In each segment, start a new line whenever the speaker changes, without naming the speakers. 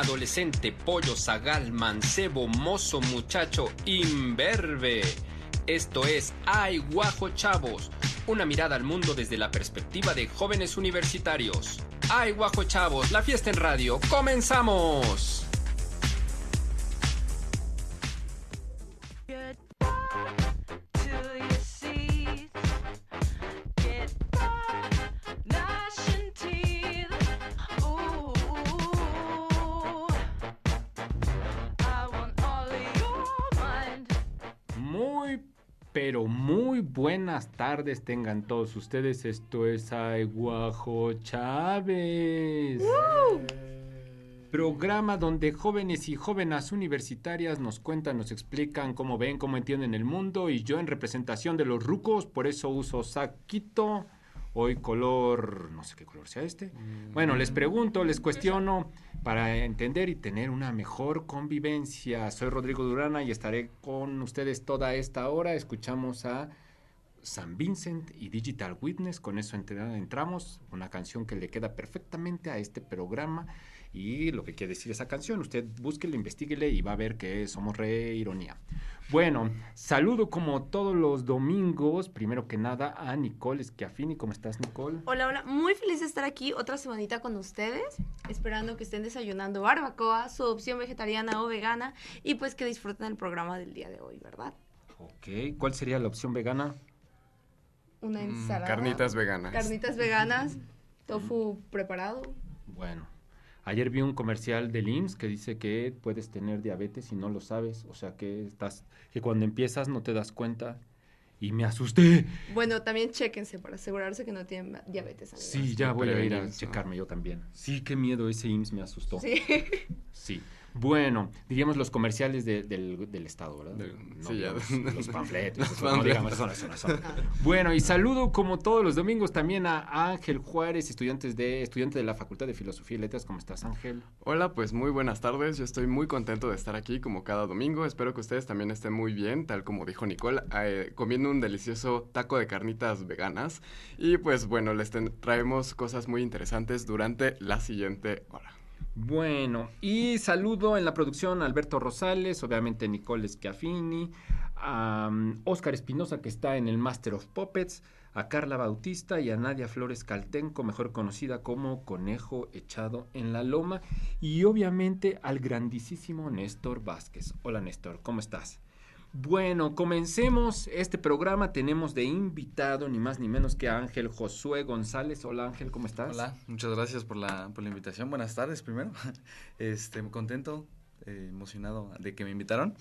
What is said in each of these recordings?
adolescente, pollo, zagal, mancebo, mozo, muchacho, imberbe. Esto es Ay Guajo Chavos, una mirada al mundo desde la perspectiva de jóvenes universitarios. Ay Guajo Chavos, la fiesta en radio, comenzamos.
Buenas tardes tengan todos ustedes. Esto es Ay Guajo Chávez. Programa donde jóvenes y jóvenes universitarias nos cuentan, nos explican cómo ven, cómo entienden el mundo. Y yo en representación de los rucos, por eso uso saquito. Hoy color, no sé qué color sea este. Bueno, les pregunto, les cuestiono para entender y tener una mejor convivencia. Soy Rodrigo Durana y estaré con ustedes toda esta hora. Escuchamos a San Vincent y Digital Witness. Con eso entra- entramos. Una canción que le queda perfectamente a este programa. Y lo que quiere decir esa canción, usted búsquele, investiguele y va a ver que somos re ironía. Bueno, saludo como todos los domingos, primero que nada a Nicole Schiaffini. ¿Cómo estás, Nicole?
Hola, hola. Muy feliz de estar aquí otra semanita con ustedes. Esperando que estén desayunando barbacoa, su opción vegetariana o vegana. Y pues que disfruten el programa del día de hoy, ¿verdad?
Ok, ¿cuál sería la opción vegana?
Una
Mm,
ensalada.
carnitas veganas.
Carnitas veganas. Tofu preparado.
Bueno, ayer vi un comercial del IMSS que dice que puedes tener diabetes y no lo sabes, o sea que estás que cuando empiezas no te das cuenta y me asusté.
Bueno, también chéquense para asegurarse que no tienen diabetes. amigos.
Sí, ya voy a ir a checarme yo también. Sí, qué miedo, ese IMSS me asustó.
Sí.
Sí. Bueno, diríamos los comerciales de- del, del Estado, ¿verdad? No,
sí, ya.
Los, los panfletos.
Los
no digamos, eso no, eso no, eso no. Bueno, y saludo como todos los domingos también a Ángel Juárez, estudiantes de, estudiante de la Facultad de Filosofía y Letras. ¿Cómo estás, Ángel?
Hola, pues muy buenas tardes. Yo estoy muy contento de estar aquí como cada domingo. Espero que ustedes también estén muy bien, tal como dijo Nicole, eh, comiendo un delicioso taco de carnitas veganas. Y pues bueno, les ten- traemos cosas muy interesantes durante la siguiente hora.
Bueno, y saludo en la producción a Alberto Rosales, obviamente Nicole Schiaffini, a Oscar Espinosa que está en el Master of Puppets, a Carla Bautista y a Nadia Flores Caltenco, mejor conocida como Conejo Echado en la Loma, y obviamente al grandísimo Néstor Vázquez. Hola Néstor, ¿cómo estás? Bueno, comencemos este programa. Tenemos de invitado ni más ni menos que a Ángel Josué González. Hola Ángel, ¿cómo estás?
Hola, muchas gracias por la, por la invitación. Buenas tardes primero. Este, contento, eh, emocionado de que me invitaron.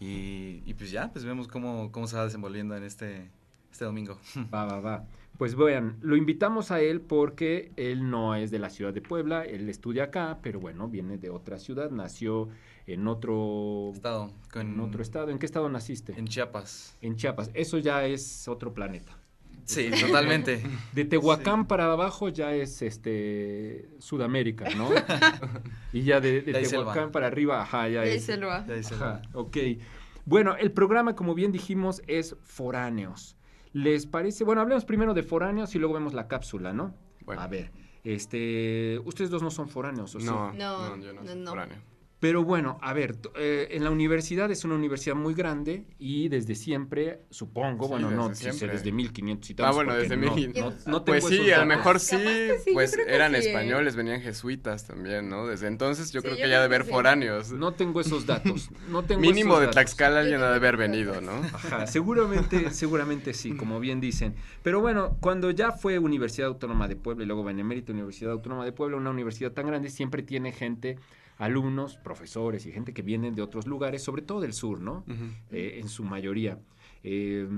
Y, y pues ya, pues vemos cómo, cómo se va desenvolviendo en este, este domingo.
Va, va, va. Pues vean, lo invitamos a él porque él no es de la ciudad de Puebla, él estudia acá, pero bueno, viene de otra ciudad, nació en otro
Estado con,
en otro estado. ¿En qué estado naciste?
En Chiapas.
En Chiapas. Eso ya es otro planeta.
Sí, totalmente.
De Tehuacán para abajo ya es este Sudamérica, ¿no? y ya de, de Tehuacán
selva.
para arriba, ajá, ya
ahí
es.
se lo va.
Ya dice,
Ajá, ok. Bueno, el programa, como bien dijimos, es Foráneos. ¿Les parece? Bueno, hablemos primero de Foráneos y luego vemos la cápsula, ¿no?
Bueno.
A ver, este, ustedes dos no son foráneos, ¿o sí?
No,
No,
no, yo no,
no,
soy
no.
foráneo.
Pero bueno, a ver, eh, en la universidad es una universidad muy grande y desde siempre, supongo,
Sí,
bueno, no,
desde
desde 1500 y
Ah,
tantos.
bueno, desde
no,
1500.
no, no
Pues
tengo
sí, a lo mejor sí, pues eran
sí, ¿eh?
españoles, venían jesuitas también, ¿no? Desde entonces yo
Sí,
creo
yo
que ya de haber
sí.
foráneos.
No tengo esos datos. No tengo
Mínimo
esos
de
datos.
Tlaxcala alguien ha de haber venido, ¿no?
Ajá, seguramente, seguramente sí, como bien dicen. Pero bueno, cuando ya fue Universidad Autónoma de Puebla y luego Benemérita Universidad Autónoma de Puebla, una universidad tan grande, siempre tiene gente, alumnos, profesores y gente que vienen de otros lugares, sobre todo del sur, ¿no? Eh, en su mayoría. Eh,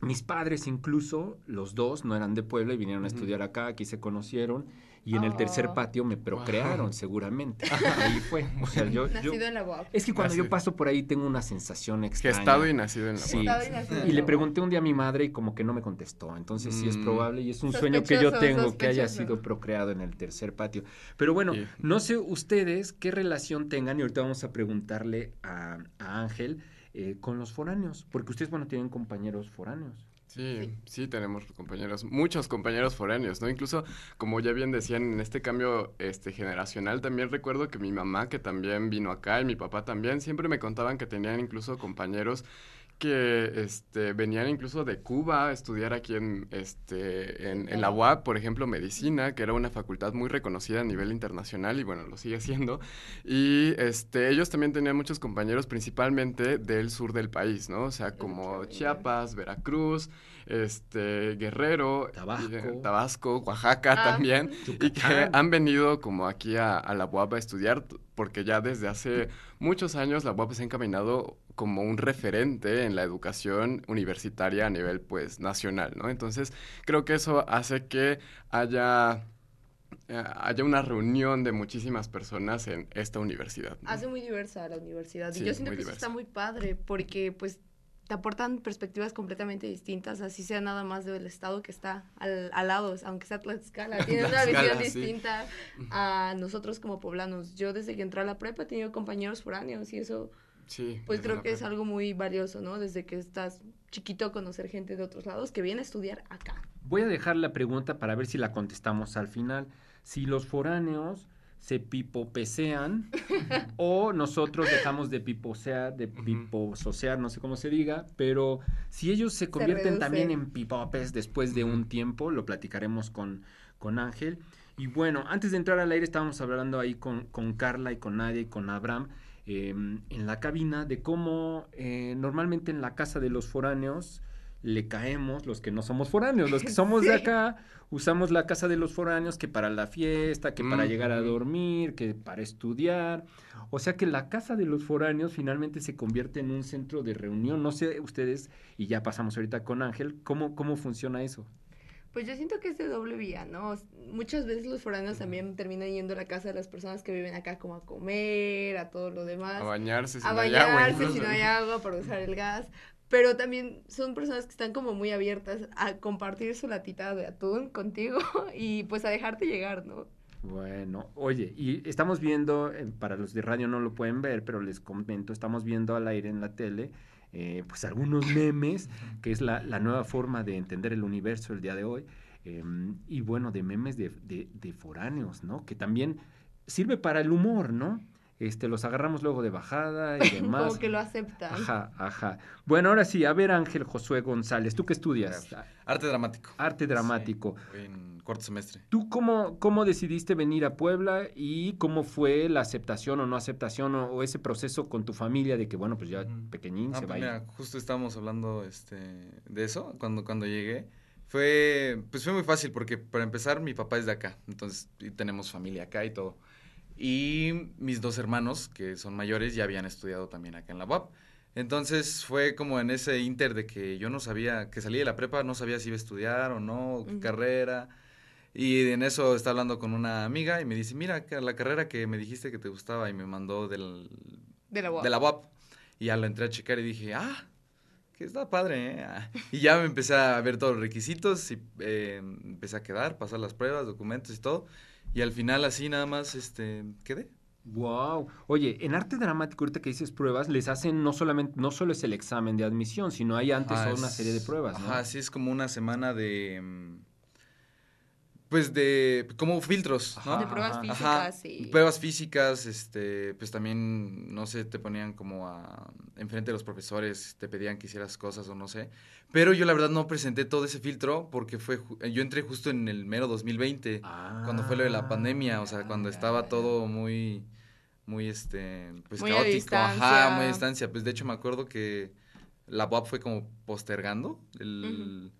mis padres incluso, los dos, no eran de Puebla y vinieron a estudiar acá, aquí se conocieron y en el tercer
Oh.
patio me procrearon seguramente. Ahí fue. O sea, yo, yo-
Nacido en la UAP.
es que cuando yo paso por ahí tengo una sensación extraña.
Gestado y nacido en la
Sí.
Gestado y nacido en
Y le pregunté un día a mi madre y como que no me contestó. Entonces sí es
Mm.
probable y es un sueño que yo
Sospechoso,
tengo que haya sido procreado en el tercer patio. Pero bueno,
Sí.
no sé ustedes qué relación tengan y ahorita vamos a preguntarle a, a Ángel eh, con los foráneos, porque ustedes, bueno, tienen compañeros foráneos.
Sí, sí, tenemos compañeros, muchos compañeros foráneos, ¿no? Incluso, como ya bien decían, en este cambio este, generacional, también recuerdo que mi mamá, que también vino acá, y mi papá también, siempre me contaban que tenían incluso compañeros que este, venían incluso de Cuba a estudiar aquí en, este, en, en la UAP, por ejemplo, medicina, que era una facultad muy reconocida a nivel internacional y bueno, lo sigue siendo. Y este, ellos también tenían muchos compañeros, principalmente del sur del país, ¿no? O sea, como Chiapas, Veracruz, este, Guerrero,
Tabasco.
y, Tabasco, Oaxaca
Ah.
también, y que han venido como aquí a, a la UAP a estudiar, porque ya desde hace muchos años la UAP se ha encaminado como un referente en la educación universitaria a nivel pues nacional, ¿no? Entonces creo que eso hace que haya, eh, haya una reunión de muchísimas personas en esta universidad. ¿no?
Hace muy diversa la universidad.
Sí,
y yo siento que eso está muy padre porque pues te aportan perspectivas completamente distintas, así sea nada más del estado que está al, al lado, aunque sea Tlaxcala, tiene una visión
sí.
distinta a nosotros como poblanos. Yo desde que entré a la prepa he tenido compañeros foráneos y eso
Sí,
pues creo que es algo muy valioso, ¿no? Desde que estás chiquito conocer gente de otros lados que viene a estudiar acá.
Voy a dejar la pregunta para ver si la contestamos al final. Si los foráneos se pipopesean o nosotros dejamos de piposear, de
Ujú.
pipososear, no sé cómo se diga, pero si ellos se convierten también en pipopes después de un tiempo, lo platicaremos con, con Ángel. Y bueno, antes de entrar al aire estábamos hablando ahí con, con Carla y con Nadia y con Abraham eh, en la cabina de cómo eh, normalmente en la casa de los foráneos le caemos los que no somos foráneos, los que somos de acá, usamos la casa de los foráneos que para la fiesta, que para llegar a dormir, que para estudiar. O sea que la casa de los foráneos finalmente se convierte en un centro de reunión. No sé ustedes, y ya pasamos ahorita con Ángel, ¿cómo, cómo funciona eso?
Pues yo siento que es de doble vía, ¿no? Muchas veces los foráneos también terminan yendo a la casa de las personas que viven acá como a comer, a todo lo demás.
A bañarse, si
a
no hay agua,
bañarse si no hay agua para usar el gas. Pero también son personas que están como muy abiertas a compartir su latita de atún contigo y pues a dejarte llegar, ¿no?
Bueno, oye, y estamos viendo, eh, para los de radio no lo pueden ver, pero les comento, estamos viendo al aire en la tele, eh, pues algunos memes, que es la, la nueva forma de entender el universo el día de hoy, eh, y bueno, de memes de, de- de foráneos, ¿no? Que también sirve para el humor, ¿no? Este, los agarramos luego de bajada y demás.
Como que lo aceptan.
Ajá, ajá. Bueno, ahora sí, a ver Ángel Josué González, ¿tú qué estudias?
Arte dramático.
Arte dramático.
Sí, en cuarto semestre.
¿Tú cómo, cómo decidiste venir a Puebla y cómo fue la aceptación o no aceptación o, o ese proceso con tu familia de que, bueno, pues ya pequeñín
Ah,
se
pues
va a ir?
mira, justo estábamos hablando este, de eso cuando, cuando llegué. Fue, pues fue muy fácil porque para empezar mi papá es de acá, entonces y tenemos familia acá y todo. Y mis dos hermanos, que son mayores, ya habían estudiado también acá en la UAP. Entonces fue como en ese inter de que yo no sabía, que salí de la prepa, no sabía si iba a estudiar o no, qué carrera. Y en eso estaba hablando con una amiga y me dice, mira, la carrera que me dijiste que te gustaba y me mandó del,
De la UAP.
de la UAP. Y ya lo entré a checar y dije, ah, que está padre, ¿eh? Ah. Y ya me empecé a ver todos los requisitos y eh, empecé a quedar, pasar las pruebas, documentos y todo. Y al final así nada más, este, quedé.
Wow. Oye, en arte dramático, ahorita que dices pruebas, les hacen no solamente, no solo es el examen de admisión, sino hay antes toda una serie de pruebas, ¿no?
Ajá, sí, es como una semana de, mm, pues de, como filtros, ¿no?
De pruebas
Ajá.
físicas,
Ajá,
sí.
pruebas físicas, este, pues también, no sé, te ponían como a, enfrente de los profesores, te pedían que hicieras cosas o no sé, pero yo la verdad no presenté todo ese filtro porque fue, ju- yo entré justo en el mero 2020, cuando fue lo de la pandemia, o sea, cuando
Ah,
estaba todo muy, muy, este, pues
Muy a
caótico, ajá, muy a distancia, pues de hecho me acuerdo que la UAP fue como postergando el,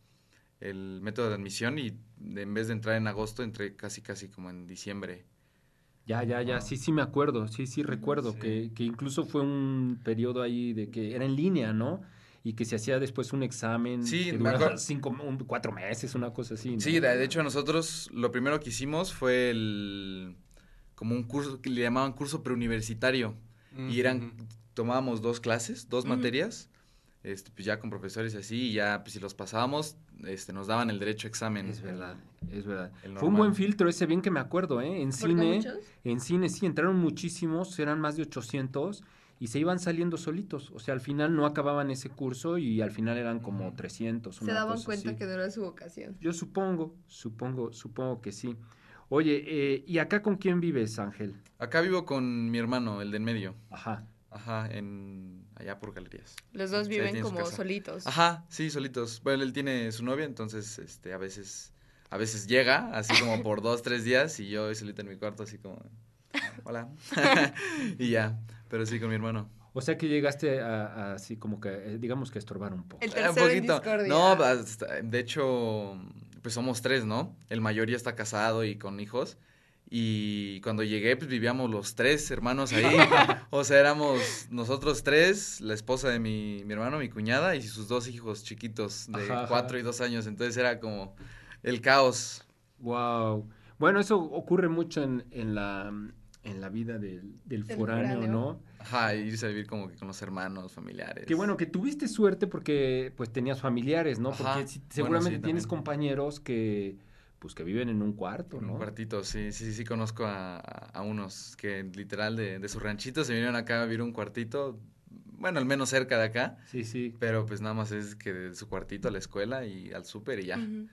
el método de admisión y en vez de entrar en agosto, entré casi, casi como en diciembre.
Ya, ya, ya, sí, sí me acuerdo, sí, sí recuerdo
Sí.
Que, que incluso fue un periodo ahí de que era en línea, ¿no? Y que se hacía después un examen
Sí,
que duraba cinco, un- cuatro meses, una cosa así. ¿no?
Sí, de, de hecho nosotros lo primero que hicimos fue el como un curso que le llamaban curso preuniversitario y eran tomábamos dos clases, dos
Ujú.
materias, este pues ya con profesores así y ya pues si los pasábamos este nos daban el derecho a examen.
Es verdad, es verdad. Fue un buen filtro ese, bien que me acuerdo, ¿eh? En
¿Por qué
cine,
muchos?
en cine sí, entraron muchísimos, eran más de 800 y se iban saliendo solitos. O sea, al final no acababan ese curso y al final eran como
Ujú.
300.
Se
una
daban
cosa
cuenta
así.
que no era su vocación.
Yo supongo, supongo, supongo que sí. Oye, eh, ¿y acá con quién vives, Ángel?
Acá vivo con mi hermano, el de en medio.
Ajá.
Ajá, en allá por galerías.
Los dos viven como solitos.
Ajá, sí, solitos. Bueno, él tiene su novia, entonces, este, a veces, a veces llega, así como por dos, tres días, y yo voy solito en mi cuarto, así como, hola, y ya, pero sí con mi hermano.
O sea que llegaste a, a así como que, eh, digamos que estorbar un poco.
El
Eh,
tercero en discordia.
No, hasta- de hecho, pues somos tres, ¿no? El mayor ya está casado y con hijos. Y cuando llegué, pues vivíamos los tres hermanos ahí. o sea, éramos nosotros tres, la esposa de mi, mi hermano, mi cuñada, y sus dos hijos chiquitos de
Ajá, ajá.
cuatro y dos años. Entonces era como el caos.
Wow. Bueno, eso ocurre mucho en, en la, en la vida del, del foráneo,
foráneo.
¿no?
Ajá, irse a vivir como que con los hermanos, familiares.
Qué bueno que tuviste suerte porque pues tenías familiares, ¿no?
Ajá.
Porque si-
Bueno,
seguramente
sí,
tienes
también.
compañeros que pues que viven en un cuarto, ¿no?
un cuartito, sí, sí, sí, sí conozco a, a- unos que literal de, de su ranchito se vinieron acá a vivir un cuartito, bueno, al menos cerca de acá,
Sí, sí.
pero pues nada más es que de su cuartito a la escuela y al súper y ya.
Ujú.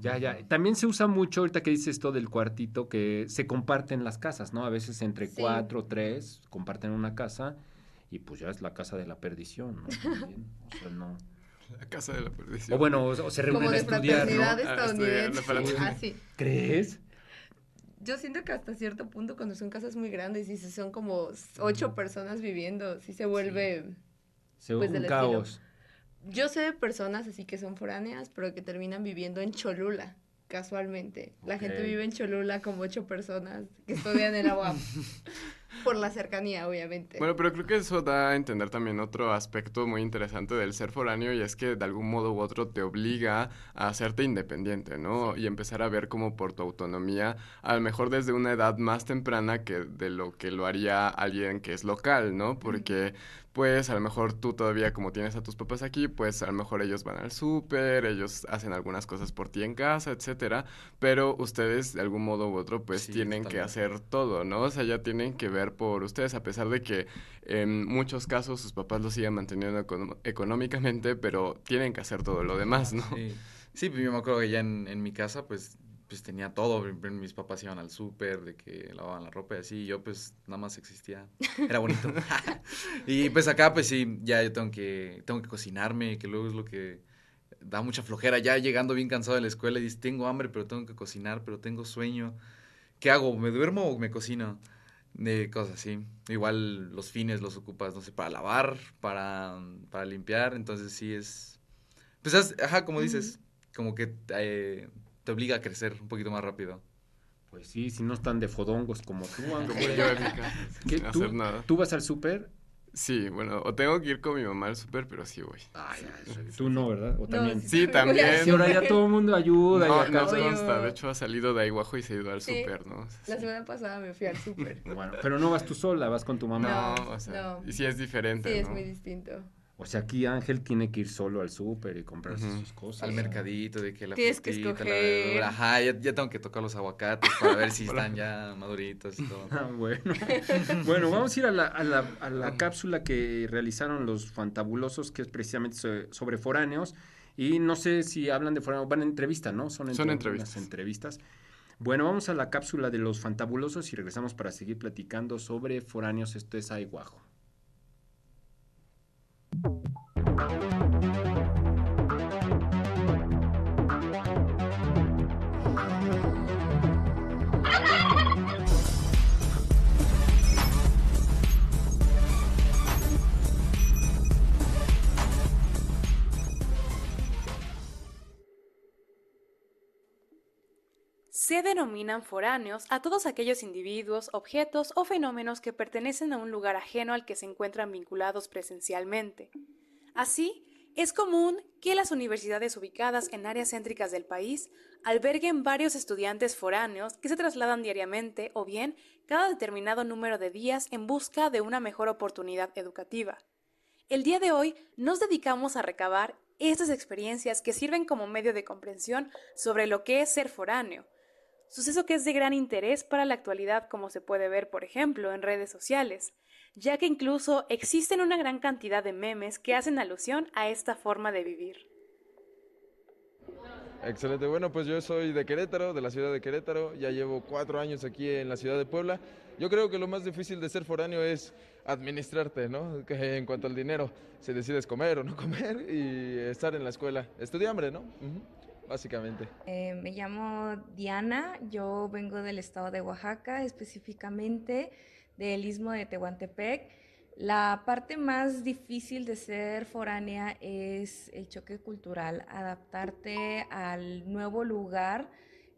Ya, ya. También se usa mucho, ahorita que dices esto del cuartito, que se comparten las casas, ¿no? A veces entre
Sí.
cuatro o tres comparten una casa y pues ya es la casa de la perdición, ¿no? También, o sea, no.
La casa de la perdición.
O bueno, o, o se reúnen
Como
a estudiar, ¿no?
Ah,
estadounidense.
estudiar, la fraternidad.
Así.
¿Crees?
Yo siento que hasta cierto punto, cuando son casas muy grandes y si son como ocho personas viviendo, sí se vuelve.
Se
Pues
un
del
caos.
Yo sé de personas así que son foráneas, pero que terminan viviendo en Cholula, casualmente. La gente vive en Cholula como ocho personas que estudian en la UAM. Por la cercanía, obviamente.
Bueno, pero creo que eso da a entender también otro aspecto muy interesante del ser foráneo y es que de algún modo u otro te obliga a hacerte independiente, ¿no? Y empezar a ver como por tu autonomía, a lo mejor desde una edad más temprana que de lo que lo haría alguien que es local, ¿no? Porque pues a lo mejor tú todavía como tienes a tus papás aquí, pues a lo mejor ellos van al súper, ellos hacen algunas cosas por ti en casa, etcétera, pero ustedes de algún modo u otro pues
Sí,
tienen que hacer todo, ¿no? O sea, ya tienen que ver por ustedes, a pesar de que en muchos casos sus papás los sigan manteniendo económicamente, pero tienen que hacer todo lo demás, ¿no?
Sí, sí pues yo me acuerdo que ya en, en mi casa pues, pues tenía todo, mis papás iban al súper, de que lavaban la ropa y así, y yo pues nada más existía, era bonito. y pues acá pues sí, ya yo tengo que, tengo que cocinarme, que luego es lo que da mucha flojera, ya llegando bien cansado de la escuela y dices, tengo hambre, pero tengo que cocinar, pero tengo sueño, ¿qué hago? ¿Me duermo o me cocino? De cosas así. Igual los fines los ocupas, no sé, para lavar, para, para limpiar, entonces sí es... Pues, es- ajá, como dices, como que eh, te obliga a crecer un poquito más rápido.
Pues sí, si no están de fodongos como tú,
Como yo
¿Qué,
sin
tú,
hacer nada.
¿Tú vas al súper?
Sí, bueno, o tengo que ir con mi mamá al súper, pero sí voy.
Ay, ay, tú no, ¿verdad? ¿O
No,
también?
Sí, también.
Sí, ahora ya todo el mundo ayuda. y
No,
acá-
no
Oye,
consta, de hecho ha salido de Aiguajo y se ha ido al
Sí.
súper, ¿no?
La semana pasada me fui al súper.
Bueno, pero no vas tú sola, vas con tu mamá.
No,
No,
o sea,
no.
y sí es diferente,
Sí, es muy distinto.
O sea, aquí Ángel tiene que ir solo al súper y comprarse sus cosas.
Al mercadito, de que la
Tienes que
frutita, la
escoger.
verdura. Ajá, ya, ya tengo que tocar los aguacates para ver si están ya maduritos y todo.
Ah, bueno. bueno, vamos a ir a la, a la- a la cápsula que realizaron los fantabulosos, que es precisamente so- sobre foráneos. Y no sé si hablan de foráneos, van a entrevista, ¿no?
Son
entre-
entrevistas.
unas entrevistas. Bueno, vamos a la cápsula de los fantabulosos y regresamos para seguir platicando sobre foráneos. Esto es Aiguajo.
Se denominan foráneos a todos aquellos individuos, objetos o fenómenos que pertenecen a un lugar ajeno al que se encuentran vinculados presencialmente. Así, es común que las universidades ubicadas en áreas céntricas del país alberguen varios estudiantes foráneos que se trasladan diariamente o bien cada determinado número de días en busca de una mejor oportunidad educativa. El día de hoy nos dedicamos a recabar estas experiencias que sirven como medio de comprensión sobre lo que es ser foráneo. Suceso que es de gran interés para la actualidad como se puede ver, por ejemplo, en redes sociales, ya que incluso existen una gran cantidad de memes que hacen alusión a esta forma de vivir.
Excelente, bueno, pues yo soy de Querétaro, de la ciudad de Querétaro, ya llevo cuatro años aquí en la ciudad de Puebla. Yo creo que lo más difícil de ser foráneo es administrarte, ¿no? Que en cuanto al dinero, si decides comer o no comer y estar en la escuela. Estudiambre, ¿no? Ujú, Básicamente.
Eh, me llamo Diana, yo vengo del estado de Oaxaca, específicamente del istmo de Tehuantepec. La parte más difícil de ser foránea es el choque cultural, adaptarte al nuevo lugar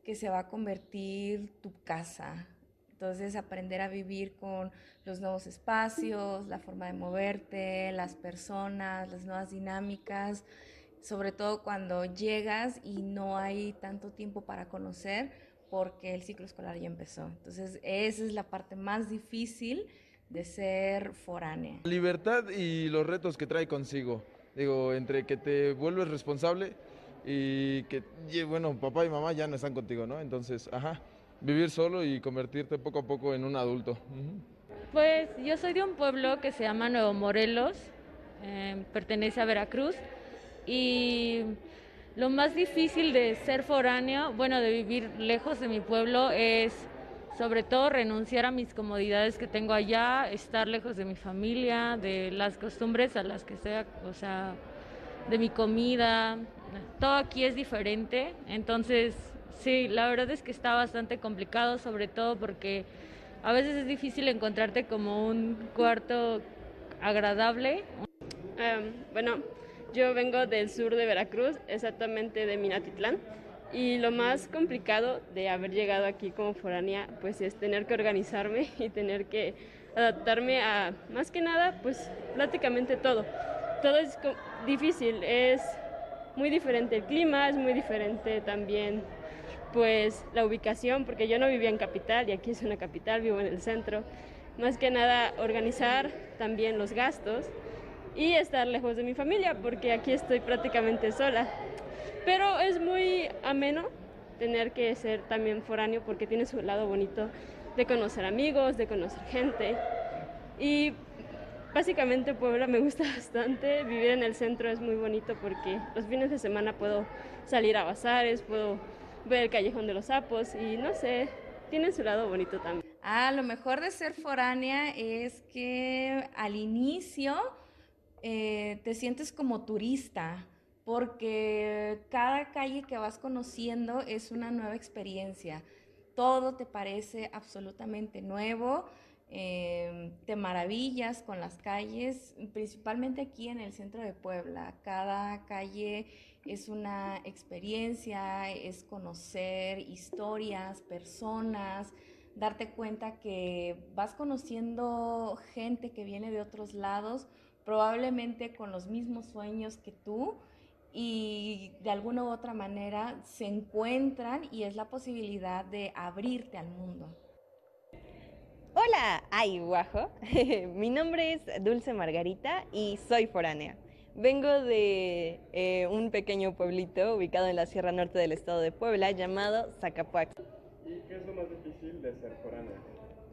que se va a convertir tu casa. Entonces, aprender a vivir con los nuevos espacios, la forma de moverte, las personas, las nuevas dinámicas, sobre todo cuando llegas y no hay tanto tiempo para conocer porque el ciclo escolar ya empezó. Entonces, esa es la parte más difícil de ser foránea.
Libertad y los retos que trae consigo. Digo, entre que te vuelves responsable y que, y bueno, papá y mamá ya no están contigo, ¿no? Entonces, ajá, vivir solo y convertirte poco a poco en un adulto. Ujú.
Pues yo soy de un pueblo que se llama Nuevo Morelos, eh, pertenece a Veracruz y lo más difícil de ser foráneo, bueno, de vivir lejos de mi pueblo es sobre todo renunciar a mis comodidades que tengo allá, estar lejos de mi familia, de las costumbres a las que sea, o sea, de mi comida, todo aquí es diferente, entonces sí, la verdad es que está bastante complicado, sobre todo porque a veces es difícil encontrarte como un cuarto agradable.
Em, bueno, yo vengo del sur de Veracruz, exactamente de Minatitlán, y lo más complicado de haber llegado aquí como foránea, pues es tener que organizarme y tener que adaptarme a, más que nada, pues prácticamente todo. Todo es difícil, es muy diferente el clima, es muy diferente también pues la ubicación, porque yo no vivía en capital y aquí es una capital, vivo en el centro. Más que nada organizar también los gastos y estar lejos de mi familia, porque aquí estoy prácticamente sola. Pero es muy ameno tener que ser también foráneo porque tiene su lado bonito de conocer amigos, de conocer gente. Y básicamente Puebla me gusta bastante. Vivir en el centro es muy bonito porque los fines de semana puedo salir a bazares, puedo ver el callejón de los sapos y no sé, tiene su lado bonito también.
Ah, lo mejor de ser foránea es que al inicio eh, te sientes como turista, porque cada calle que vas conociendo es una nueva experiencia. Todo te parece absolutamente nuevo, eh, te maravillas con las calles, principalmente aquí en el centro de Puebla. Cada calle es una experiencia, es conocer historias, personas, darte cuenta que vas conociendo gente que viene de otros lados, probablemente con los mismos sueños que tú y de alguna u otra manera se encuentran y es la posibilidad de abrirte al mundo.
Hola, ay, guajo. Mi nombre es Dulce Margarita y soy foránea. Vengo de eh, un pequeño pueblito ubicado en la Sierra Norte del estado de Puebla llamado Zacapuac.
¿Y qué es lo más difícil de ser foráneo?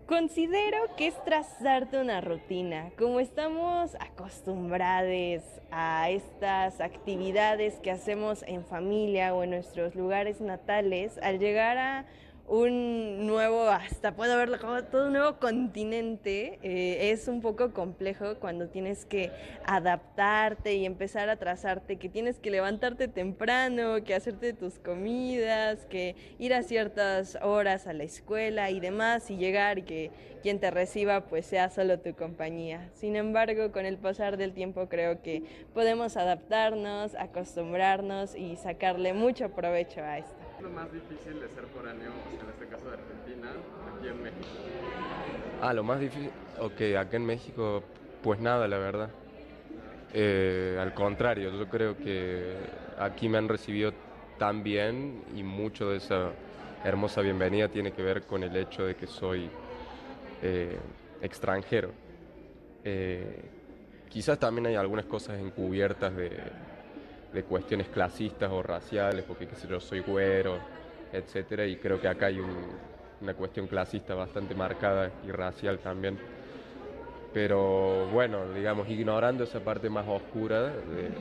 Considero que es trazarte una rutina. Como estamos acostumbrados a estas actividades que hacemos en familia o en nuestros lugares natales, al llegar a un nuevo, hasta puedo verlo como todo un nuevo continente, eh, es un poco complejo cuando tienes que adaptarte y empezar a trazarte, que tienes que levantarte temprano, que hacerte tus comidas, que ir a ciertas horas a la escuela y demás y llegar y que quien te reciba pues sea solo tu compañía. Sin embargo, con el pasar del tiempo creo que podemos adaptarnos, acostumbrarnos y sacarle mucho provecho a esto.
¿Qué es lo más difícil de ser foráneo, en este caso de Argentina, aquí en México?
Ah, lo más difícil. Ok, acá en México, pues nada, la verdad. Eh, al contrario, yo creo que aquí me han recibido tan bien y mucho de esa hermosa bienvenida tiene que ver con el hecho de que soy eh, extranjero. Eh, quizás también hay algunas cosas encubiertas de, de cuestiones clasistas o raciales, porque qué sé yo, soy güero, etcétera, y creo que acá hay un- una cuestión clasista bastante marcada y racial también. Pero bueno, digamos, ignorando esa parte más oscura de-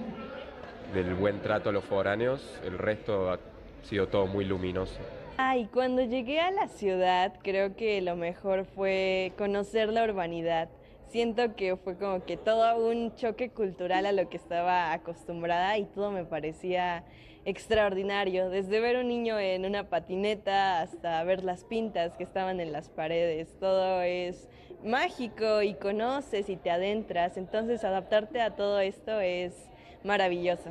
del buen trato a los foráneos, el resto ha sido todo muy luminoso.
Ay, cuando llegué a la ciudad, creo que lo mejor fue conocer la urbanidad. Siento que fue como que todo un choque cultural a lo que estaba acostumbrada y todo me parecía extraordinario, desde ver un niño en una patineta hasta ver las pintas que estaban en las paredes. Todo es mágico y conoces y te adentras, entonces adaptarte a todo esto es maravilloso.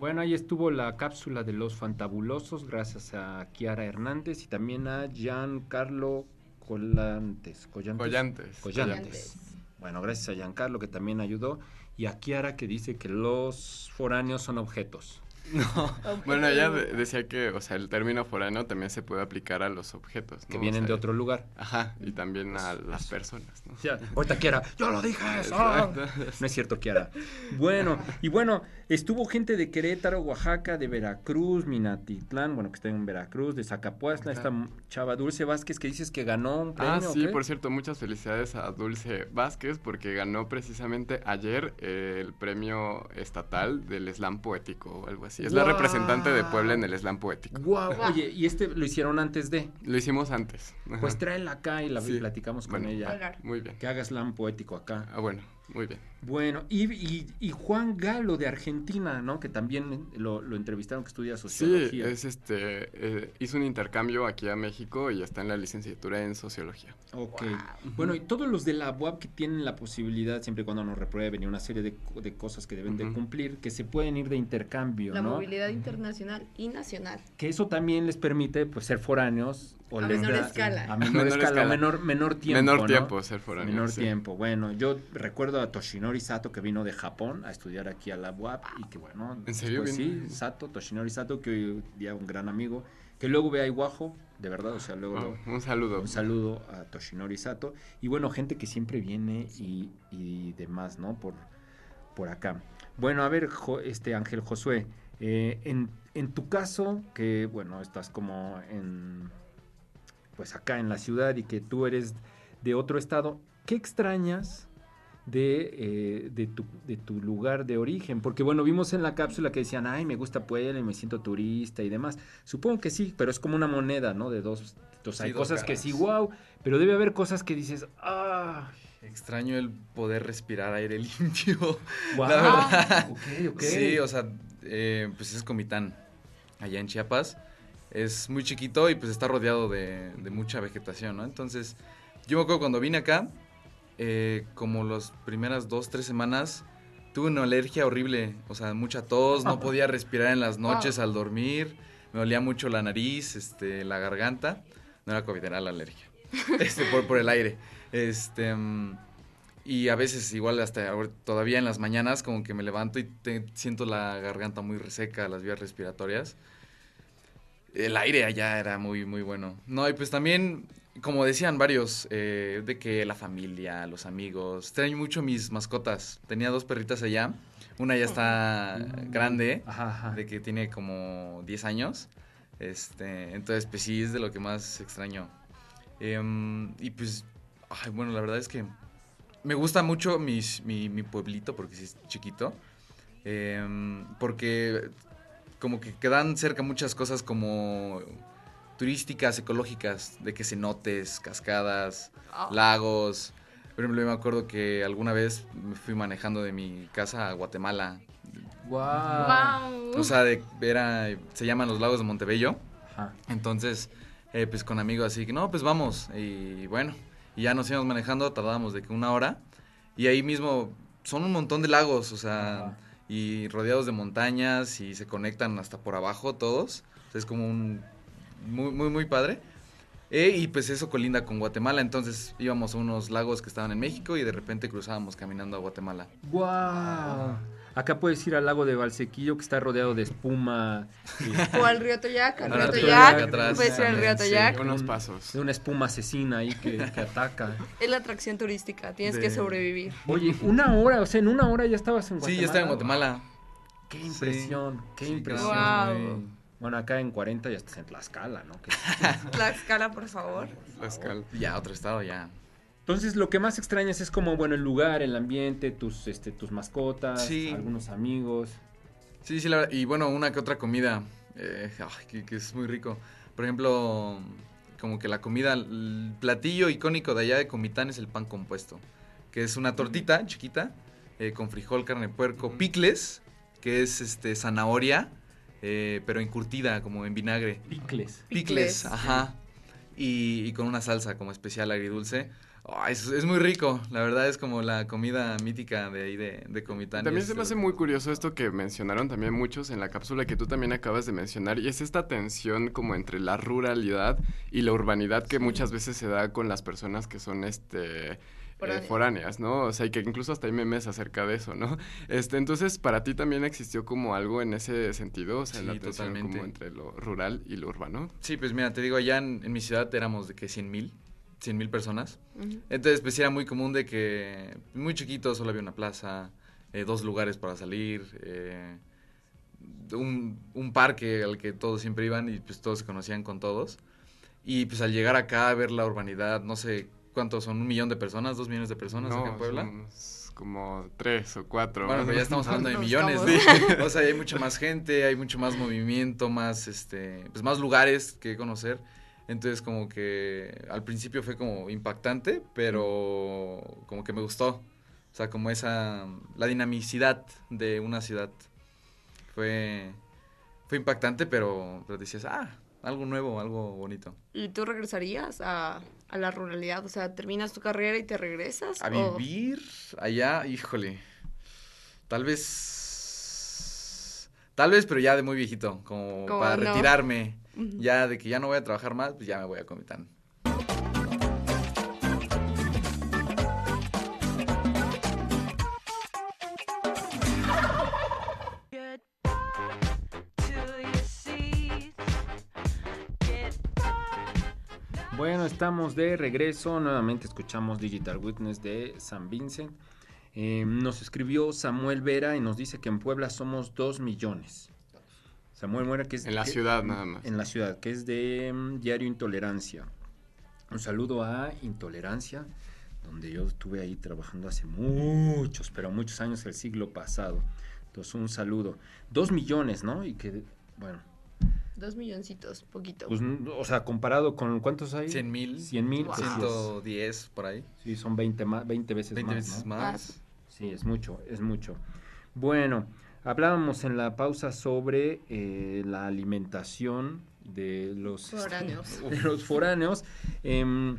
Bueno, ahí estuvo la cápsula de los fantabulosos, gracias a Kiara Hernández y también a Giancarlo Collantes. Collantes.
Collantes.
Collantes. Bueno, gracias a Giancarlo que también ayudó y a Kiara que dice que los foráneos son objetos.
No, bueno, ella de- decía que, o sea, el término foráneo también se puede aplicar a los objetos.
Que vienen
sea,
de otro lugar.
Ajá, y también a las personas, ¿no?
Ya, ahorita Kiara, yo lo dije. ah.
Exacto.
No es cierto, Kiara. Bueno, y bueno, estuvo gente de Querétaro, Oaxaca, de Veracruz, Minatitlán, bueno, que está en Veracruz, de Zacapuazla, esta chava Dulce Vázquez que dices que ganó un premio.
Ah,
¿o
sí, por cierto, muchas felicidades a Dulce Vázquez porque ganó precisamente ayer eh, el premio estatal del slam poético o algo así. Es la representante de Puebla en el slam poético.
Guau, oye, y este lo hicieron antes de.
Lo hicimos antes. Ajá.
Pues tráela acá y la
Sí.
platicamos con
Bueno,
ella.
Muy bien.
Que haga slam poético acá.
Ah, bueno, muy bien.
Bueno, y, y- y Juan Galo de Argentina, ¿no? Que también lo, lo entrevistaron, que estudia
Sí,
sociología.
es este, eh, hizo un intercambio aquí a México y está en la licenciatura en sociología.
Ok. Bueno, y todos los de la UAP que tienen la posibilidad, siempre y cuando nos reprueben, y una serie de, de cosas que deben de cumplir, que se pueden ir de intercambio,
La
¿no?
movilidad internacional y nacional.
Que eso también les permite, pues, ser foráneos. O
A
les
menor
da-
escala.
A menor,
Menor
escala,
escala.
menor, menor tiempo,
Menor
¿no?
tiempo ser foráneo,
Menor
sí.
tiempo. Bueno, yo recuerdo a Toshinori Sato, que vino de Japón a estudiar aquí a la UAP, y que bueno,
¿En serio
sí, Sato, Toshinori Sato, que hoy día un gran amigo, que luego ve a Iguajo, de verdad, o sea, luego...
Oh, un saludo.
un saludo a Toshinori Sato. Y bueno, gente que siempre viene y, y demás, ¿no? Por, por acá. Bueno, a ver, Jo- este Ángel Josué, eh, en, en tu caso, que bueno, estás como en, pues acá en la ciudad y que tú eres de otro estado, ¿qué extrañas de, eh, de, tu, de tu lugar de origen? Porque bueno, vimos en la cápsula que decían, ay, me gusta Puebla y me siento turista y demás. Supongo que sí, pero es como una moneda, ¿no? De dos... Sea, hay
Sí,
cosas que sí, wow, pero debe haber cosas que dices, ah,
Extraño el poder respirar aire limpio.
Guau.
La verdad.
Ok, ok.
Sí, o sea, eh, pues es Comitán, allá en Chiapas. Es muy chiquito y pues está rodeado de, de mucha vegetación, ¿no? Entonces, yo me acuerdo cuando vine acá, eh, como las primeras dos, tres semanas, tuve una alergia horrible. O sea, mucha tos, no podía respirar en las noches al dormir. Me olía mucho la nariz, este, la garganta. No era COVID, era la alergia. Este, por, por el aire. Este, y a veces igual hasta todavía en las mañanas como que me levanto y te- siento la garganta muy reseca, las vías respiratorias. El aire allá era muy, muy bueno. No, y pues también, como decían varios, eh, de que la familia, los amigos, extraño mucho mis mascotas. Tenía dos perritas allá. Una ya está grande, de que tiene como 10 años. Este, entonces, pues sí, es de lo que más extraño. Em, y pues, ay, bueno, la verdad es que me gusta mucho mis- mi, mi pueblito porque sí es chiquito. Em, porque como que quedan cerca muchas cosas como turísticas, ecológicas, de que cenotes, cascadas,
Ah.
lagos. Por ejemplo, yo me acuerdo que alguna vez me fui manejando de mi casa a Guatemala.
Guau.
O sea, de, era, se llaman los lagos de Montebello.
Ajá.
Entonces, eh, pues con amigos así que, no, pues vamos. Y bueno, y ya nos íbamos manejando, tardábamos de que una hora. Y ahí mismo son un montón de lagos, o sea, y rodeados de montañas y se conectan hasta por abajo todos. Es como un... Muy, muy, muy padre. Eh, y pues eso colinda con Guatemala, entonces íbamos a unos lagos que estaban en México y de repente cruzábamos caminando a Guatemala.
¡Guau! Acá puedes ir al lago de Valsequillo que está rodeado de espuma. y-
O al río Toyac, al
Al
río Toyac, puedes ir al río
Sí,
Toyac.
unos pasos.
De una espuma asesina ahí que, que ataca.
Es la atracción turística, tienes
De-
que sobrevivir.
Oye, una hora, o sea, en una hora ya estabas en Guatemala.
Sí, ya estaba en Guatemala.
Qué impresión, qué
Sí,
impresión. güey. Bueno, acá en 40 ya estás en Tlaxcala, ¿no?
Tlaxcala, por favor.
Tlaxcala.
Ya, otro estado, ya.
Entonces, lo que más extrañas es como, bueno, el lugar, el ambiente, tus, este, tus mascotas,
Sí.
algunos amigos.
Sí, sí, la verdad. Y bueno, una que otra comida eh, ay, que, que es muy rico. Por ejemplo, como que la comida, el platillo icónico de allá de Comitán es el pan compuesto, que es una tortita chiquita eh, con frijol, carne de puerco, picles, que es este zanahoria, eh, pero encurtida como en vinagre.
Picles.
Picles, ajá. Y, y con una salsa como especial agridulce. Es, es muy rico, la verdad es como la comida mítica de ahí de, de Comitán.
También se me hace muy curioso esto que mencionaron también muchos en la cápsula que tú también acabas de mencionar y es esta tensión como entre la ruralidad y la urbanidad que muchas veces se da con las personas que son este eh,
Foráneas.
foráneas, ¿no? O sea, y que incluso hasta hay memes acerca de eso, ¿no? Este, entonces, para ti también existió como algo en ese sentido, o sea,
Sí,
la tensión
totalmente.
como entre lo rural y lo urbano.
Sí, pues mira, te digo, allá en, en mi ciudad éramos de que 100 mil, 100 mil personas.
Ujú.
Entonces, pues sí era muy común de que muy chiquito solo había una plaza, eh, dos lugares para salir, eh, un, un parque al que todos siempre iban y pues todos se conocían con todos. Y pues al llegar acá a ver la urbanidad, no sé cuántos son, un millón de personas, dos millones de personas acá en Puebla.
como tres o cuatro.
Bueno, pero ya estamos hablando de millones, ¿no? O sea, hay mucha más gente, hay mucho más movimiento, más, este, pues más lugares que conocer. Entonces, como que al principio fue como impactante, pero como que me gustó. O sea, como esa, la dinamicidad de una ciudad. Fue, fue impactante, pero, pero decías, ah, algo nuevo, algo bonito.
¿Y tú regresarías a, a la ruralidad? O sea, terminas tu carrera y te regresas.
A
o-
vivir allá, híjole. Tal vez. Tal vez, pero ya de muy viejito, como para
no.
retirarme. Ya de que ya no voy a trabajar más, pues ya me voy a Comitán.
Bueno, estamos de regreso. Nuevamente escuchamos Digital Witness de San Vincent. Eh, nos escribió Samuel Vera y nos dice que en Puebla somos dos millones. Samuel Vera, que es...
En la
que-
ciudad nada más.
En la ciudad, que es de mm, Diario Intolerancia. Un saludo a Intolerancia, donde yo estuve ahí trabajando hace muchos, pero muchos años, el siglo pasado. Entonces, un saludo. Dos millones, ¿no? Y que, bueno,
Dos milloncitos, poquito.
pues, o sea, comparado con cuántos hay?
100 mil.
100 mil. es-
110 por ahí.
Sí, son 20, más, 20 veces
20
más.
veces
¿no?
más.
Sí, es mucho, es mucho. Bueno, hablábamos en la pausa sobre eh, la alimentación de los, este,
Foráneos.
de los foráneos. Em,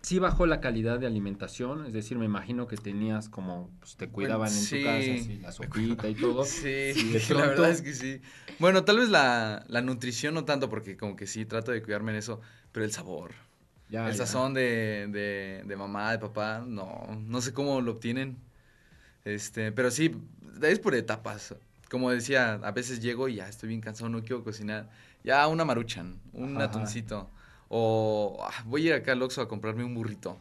sí bajó la calidad de alimentación, es decir, me imagino que tenías como, pues te cuidaban en
sí.
tu casa, sí, la sopita y todo.
Sí,
Y de
la
pronto-
verdad es que sí. Bueno, tal vez la, la nutrición no tanto, porque como que sí trato de cuidarme en eso, pero el sabor.
Ya,
el
ya.
sazón de, de, de mamá, de papá, no, no sé cómo lo obtienen. Este, pero sí, es por etapas. Como decía, a veces llego y ya estoy bien cansado, no quiero cocinar. Ya una maruchan, un
Ajá.
atuncito. O ah, voy a ir acá al Oxxo a comprarme un burrito.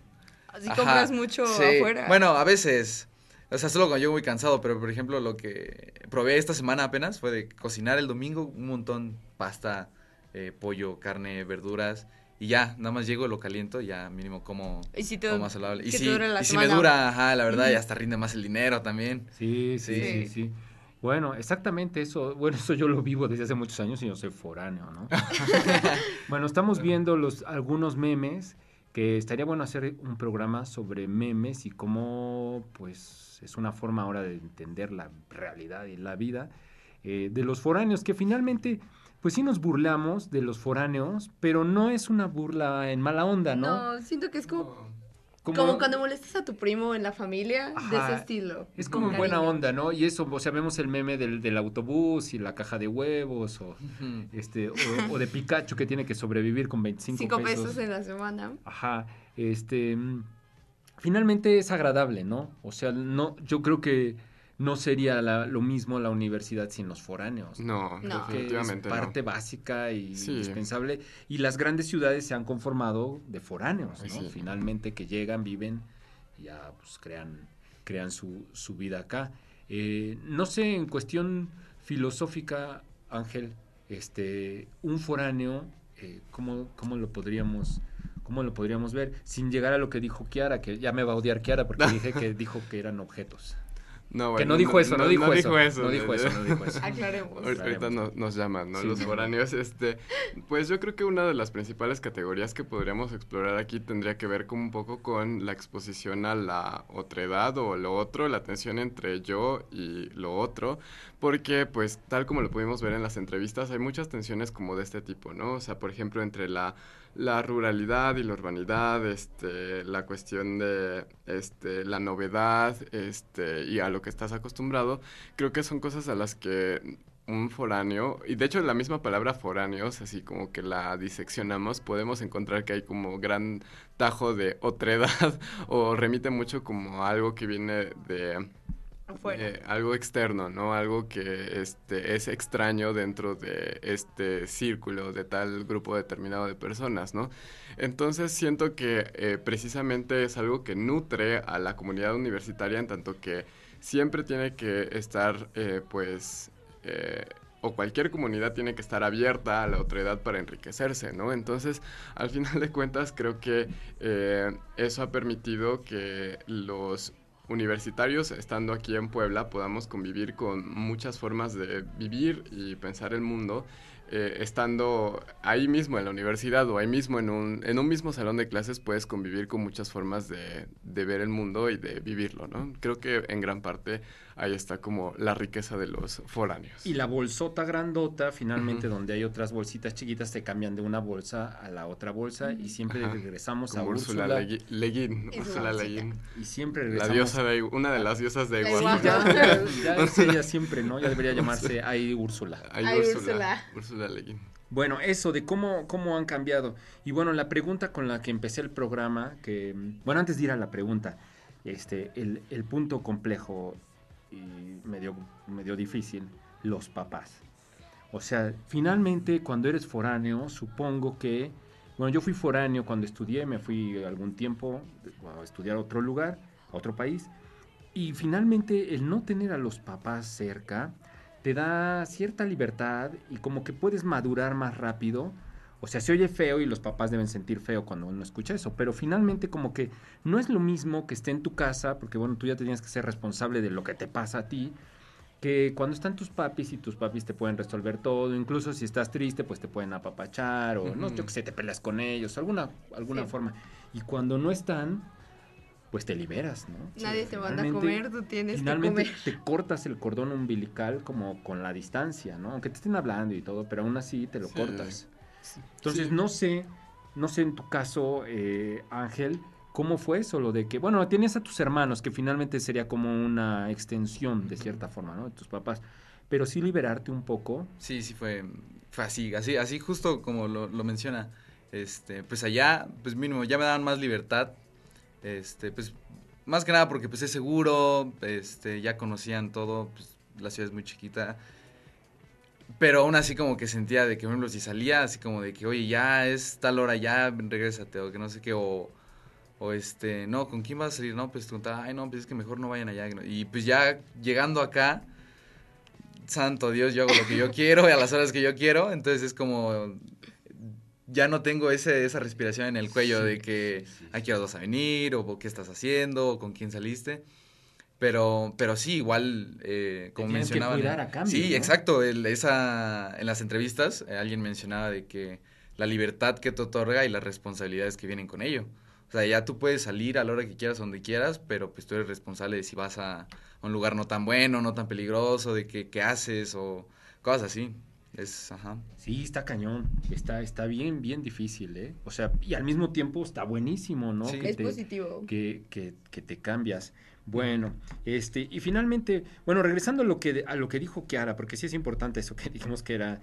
Así
Ajá,
compras mucho
sí.
afuera.
Bueno, a veces. O sea, solo cuando yo muy cansado, pero por ejemplo, lo que probé esta semana apenas fue de cocinar el domingo un montón, pasta, eh, pollo, carne, verduras. Y ya, nada más llego, lo caliento, y ya mínimo como,
Y si te-
como más saludable. Y si, y si me dura, ajá, la verdad, y hasta rinde más el dinero también.
Sí, sí, sí,
Sí.
sí. Bueno, exactamente eso. Bueno, eso yo lo vivo desde hace muchos años y yo soy foráneo, ¿no? bueno, estamos viendo los algunos memes que estaría bueno hacer un programa sobre memes y cómo, pues, es una forma ahora de entender la realidad y la vida eh, de los foráneos, que finalmente, pues sí nos burlamos de los foráneos, pero no es una burla en mala onda, ¿no?
No, siento que es como Como cuando molestas a tu primo en la familia, de ese estilo.
Es como en buena onda, ¿no? Y eso, o sea, vemos el meme del, del autobús y la caja de huevos o, este, o, o de Pikachu que tiene que sobrevivir con 25
Cinco pesos en la semana.
Ajá, este, mm, finalmente es agradable, ¿no? O sea, no, yo creo que no sería la- lo mismo la universidad sin los foráneos.
No,
que
definitivamente
es
no.
parte básica y
Sí.
indispensable. Y las grandes ciudades se han conformado de foráneos, ¿no?
Sí.
Finalmente que llegan, viven, y ya pues crean, crean su, su vida acá. Eh, no sé, en cuestión filosófica, Ángel, este, un foráneo, eh, ¿cómo, cómo lo podríamos... ¿Cómo lo podríamos ver? Sin llegar a lo que dijo Kiara, que ya me va a odiar Kiara porque dije que dijo que eran objetos.
No,
que no dijo eso, no, dijo, eso,
eso,
No dijo eso, no dijo eso.
Aclaremos.
Ahor- Ahorita no- nos llaman, ¿no?
Sí,
Los foráneos, este, pues yo creo que una de las principales categorías que podríamos explorar aquí tendría que ver como un poco con la exposición a la otredad o lo otro, la tensión entre yo y lo otro, porque pues tal como lo pudimos ver en las entrevistas, hay muchas tensiones como de este tipo, ¿no? O sea, por ejemplo, entre la la ruralidad y la urbanidad, este, la cuestión de este, la novedad este, y a lo que estás acostumbrado, creo que son cosas a las que un foráneo, y de hecho la misma palabra foráneos, así como que la diseccionamos, podemos encontrar que hay como gran tajo de otredad o remite mucho como a algo que viene de. Eh, algo externo, ¿no? Algo que este, es extraño dentro de este círculo de tal grupo determinado de personas, ¿no? Entonces siento que eh, precisamente es algo que nutre a la comunidad universitaria en tanto que siempre tiene que estar, eh, pues, o cualquier comunidad tiene que estar abierta a la otredad para enriquecerse, ¿no? Entonces, al final de cuentas, creo que eso ha permitido que los universitarios, estando aquí en Puebla, podamos convivir con muchas formas de vivir y pensar el mundo, eh, estando ahí mismo en la universidad o ahí mismo en un, en un mismo salón de clases, puedes convivir con muchas formas de, de ver el mundo y de vivirlo, ¿no? Creo que en gran parte ahí está como la riqueza de los foráneos.
Y la bolsota grandota, finalmente, donde hay otras bolsitas chiquitas, te cambian de una bolsa a la otra bolsa y siempre
Ajá.
regresamos
Como
a
Úrsula. Legui- Leguín, Úrsula. Leguín.
Y siempre
La
regresamos.
diosa de, una de las diosas de Iguazú.
Sí, ya, ya, ya es ella siempre, ¿no? Ya debería llamarse ahí Úrsula.
Úrsula.
Úrsula.
Úrsula Leguín.
Bueno, eso de cómo, cómo han cambiado. Y bueno, la pregunta con la que empecé el programa, que, mm, bueno, antes de ir a la pregunta, este, el, el punto complejo y medio, medio difícil, los papás. O sea, finalmente cuando eres foráneo, supongo que, bueno, yo fui foráneo cuando estudié, me fui algún tiempo a estudiar a otro lugar, a otro país, y finalmente el no tener a los papás cerca te da cierta libertad y como que puedes madurar más rápido. O sea, se oye feo y los papás deben sentir feo cuando uno escucha eso, pero finalmente como que no es lo mismo que esté en tu casa, porque bueno, tú ya te tienes que ser responsable de lo que te pasa a ti, que cuando están tus papis y tus papis te pueden resolver todo, incluso si estás triste, pues te pueden apapachar o no,
Ujú.
yo que sé, te peleas con ellos, alguna, alguna
Sí.
forma. Y cuando no están, pues te liberas, ¿no?
Nadie te manda a comer, tú tienes que
Finalmente
comer.
te cortas el cordón umbilical como con la distancia, ¿no? Aunque te estén hablando y todo, pero aún así te lo
Sí.
cortas. Entonces
Sí.
no sé, no sé en tu caso, eh, Ángel, ¿cómo fue eso? Lo de que, bueno, tienes a tus hermanos, que finalmente sería como una extensión de cierta forma, ¿no? De tus papás. Pero sí liberarte un poco.
Sí, sí fue, fue así, así, así justo como lo, lo menciona. Este, pues allá, pues mínimo, ya me daban más libertad. Este, pues, más que nada porque pues es seguro, este, ya conocían todo, pues la ciudad es muy chiquita. Pero aún así como que sentía de que, por ejemplo, si salía así como de que, oye, ya es tal hora, ya regrésate, o que no sé qué, o, o este, no, ¿con quién vas a salir? No, pues preguntaba, ay, no, pues es que mejor no vayan allá. Y pues ya llegando acá, santo Dios, yo hago lo que yo quiero y a las horas que yo quiero, entonces es como, ya no tengo ese, esa respiración en el cuello
Sí,
de que,
sí, sí,
¿a qué horas vas a venir? O qué estás haciendo, o con quién saliste. Pero, pero sí, igual, eh, como
tienen que
mencionaban.
cuidar a cambio,
sí,
¿no?
exacto. el- esa, en las entrevistas, eh, alguien mencionaba de que la libertad que te otorga y las responsabilidades que vienen con ello. O sea, ya tú puedes salir a la hora que quieras, donde quieras, pero pues tú eres responsable de si vas a un lugar no tan bueno, no tan peligroso, de qué, qué haces o cosas así. Es, ajá.
Sí, está cañón. Está, está bien, bien difícil, ¿eh? O sea, y al mismo tiempo está buenísimo, ¿no?
Sí.
Que
Es
te-
positivo.
Que, que, que te cambias. Bueno, este, y finalmente, bueno, regresando a lo que, a lo que dijo Kiara, porque sí es importante eso que dijimos que era.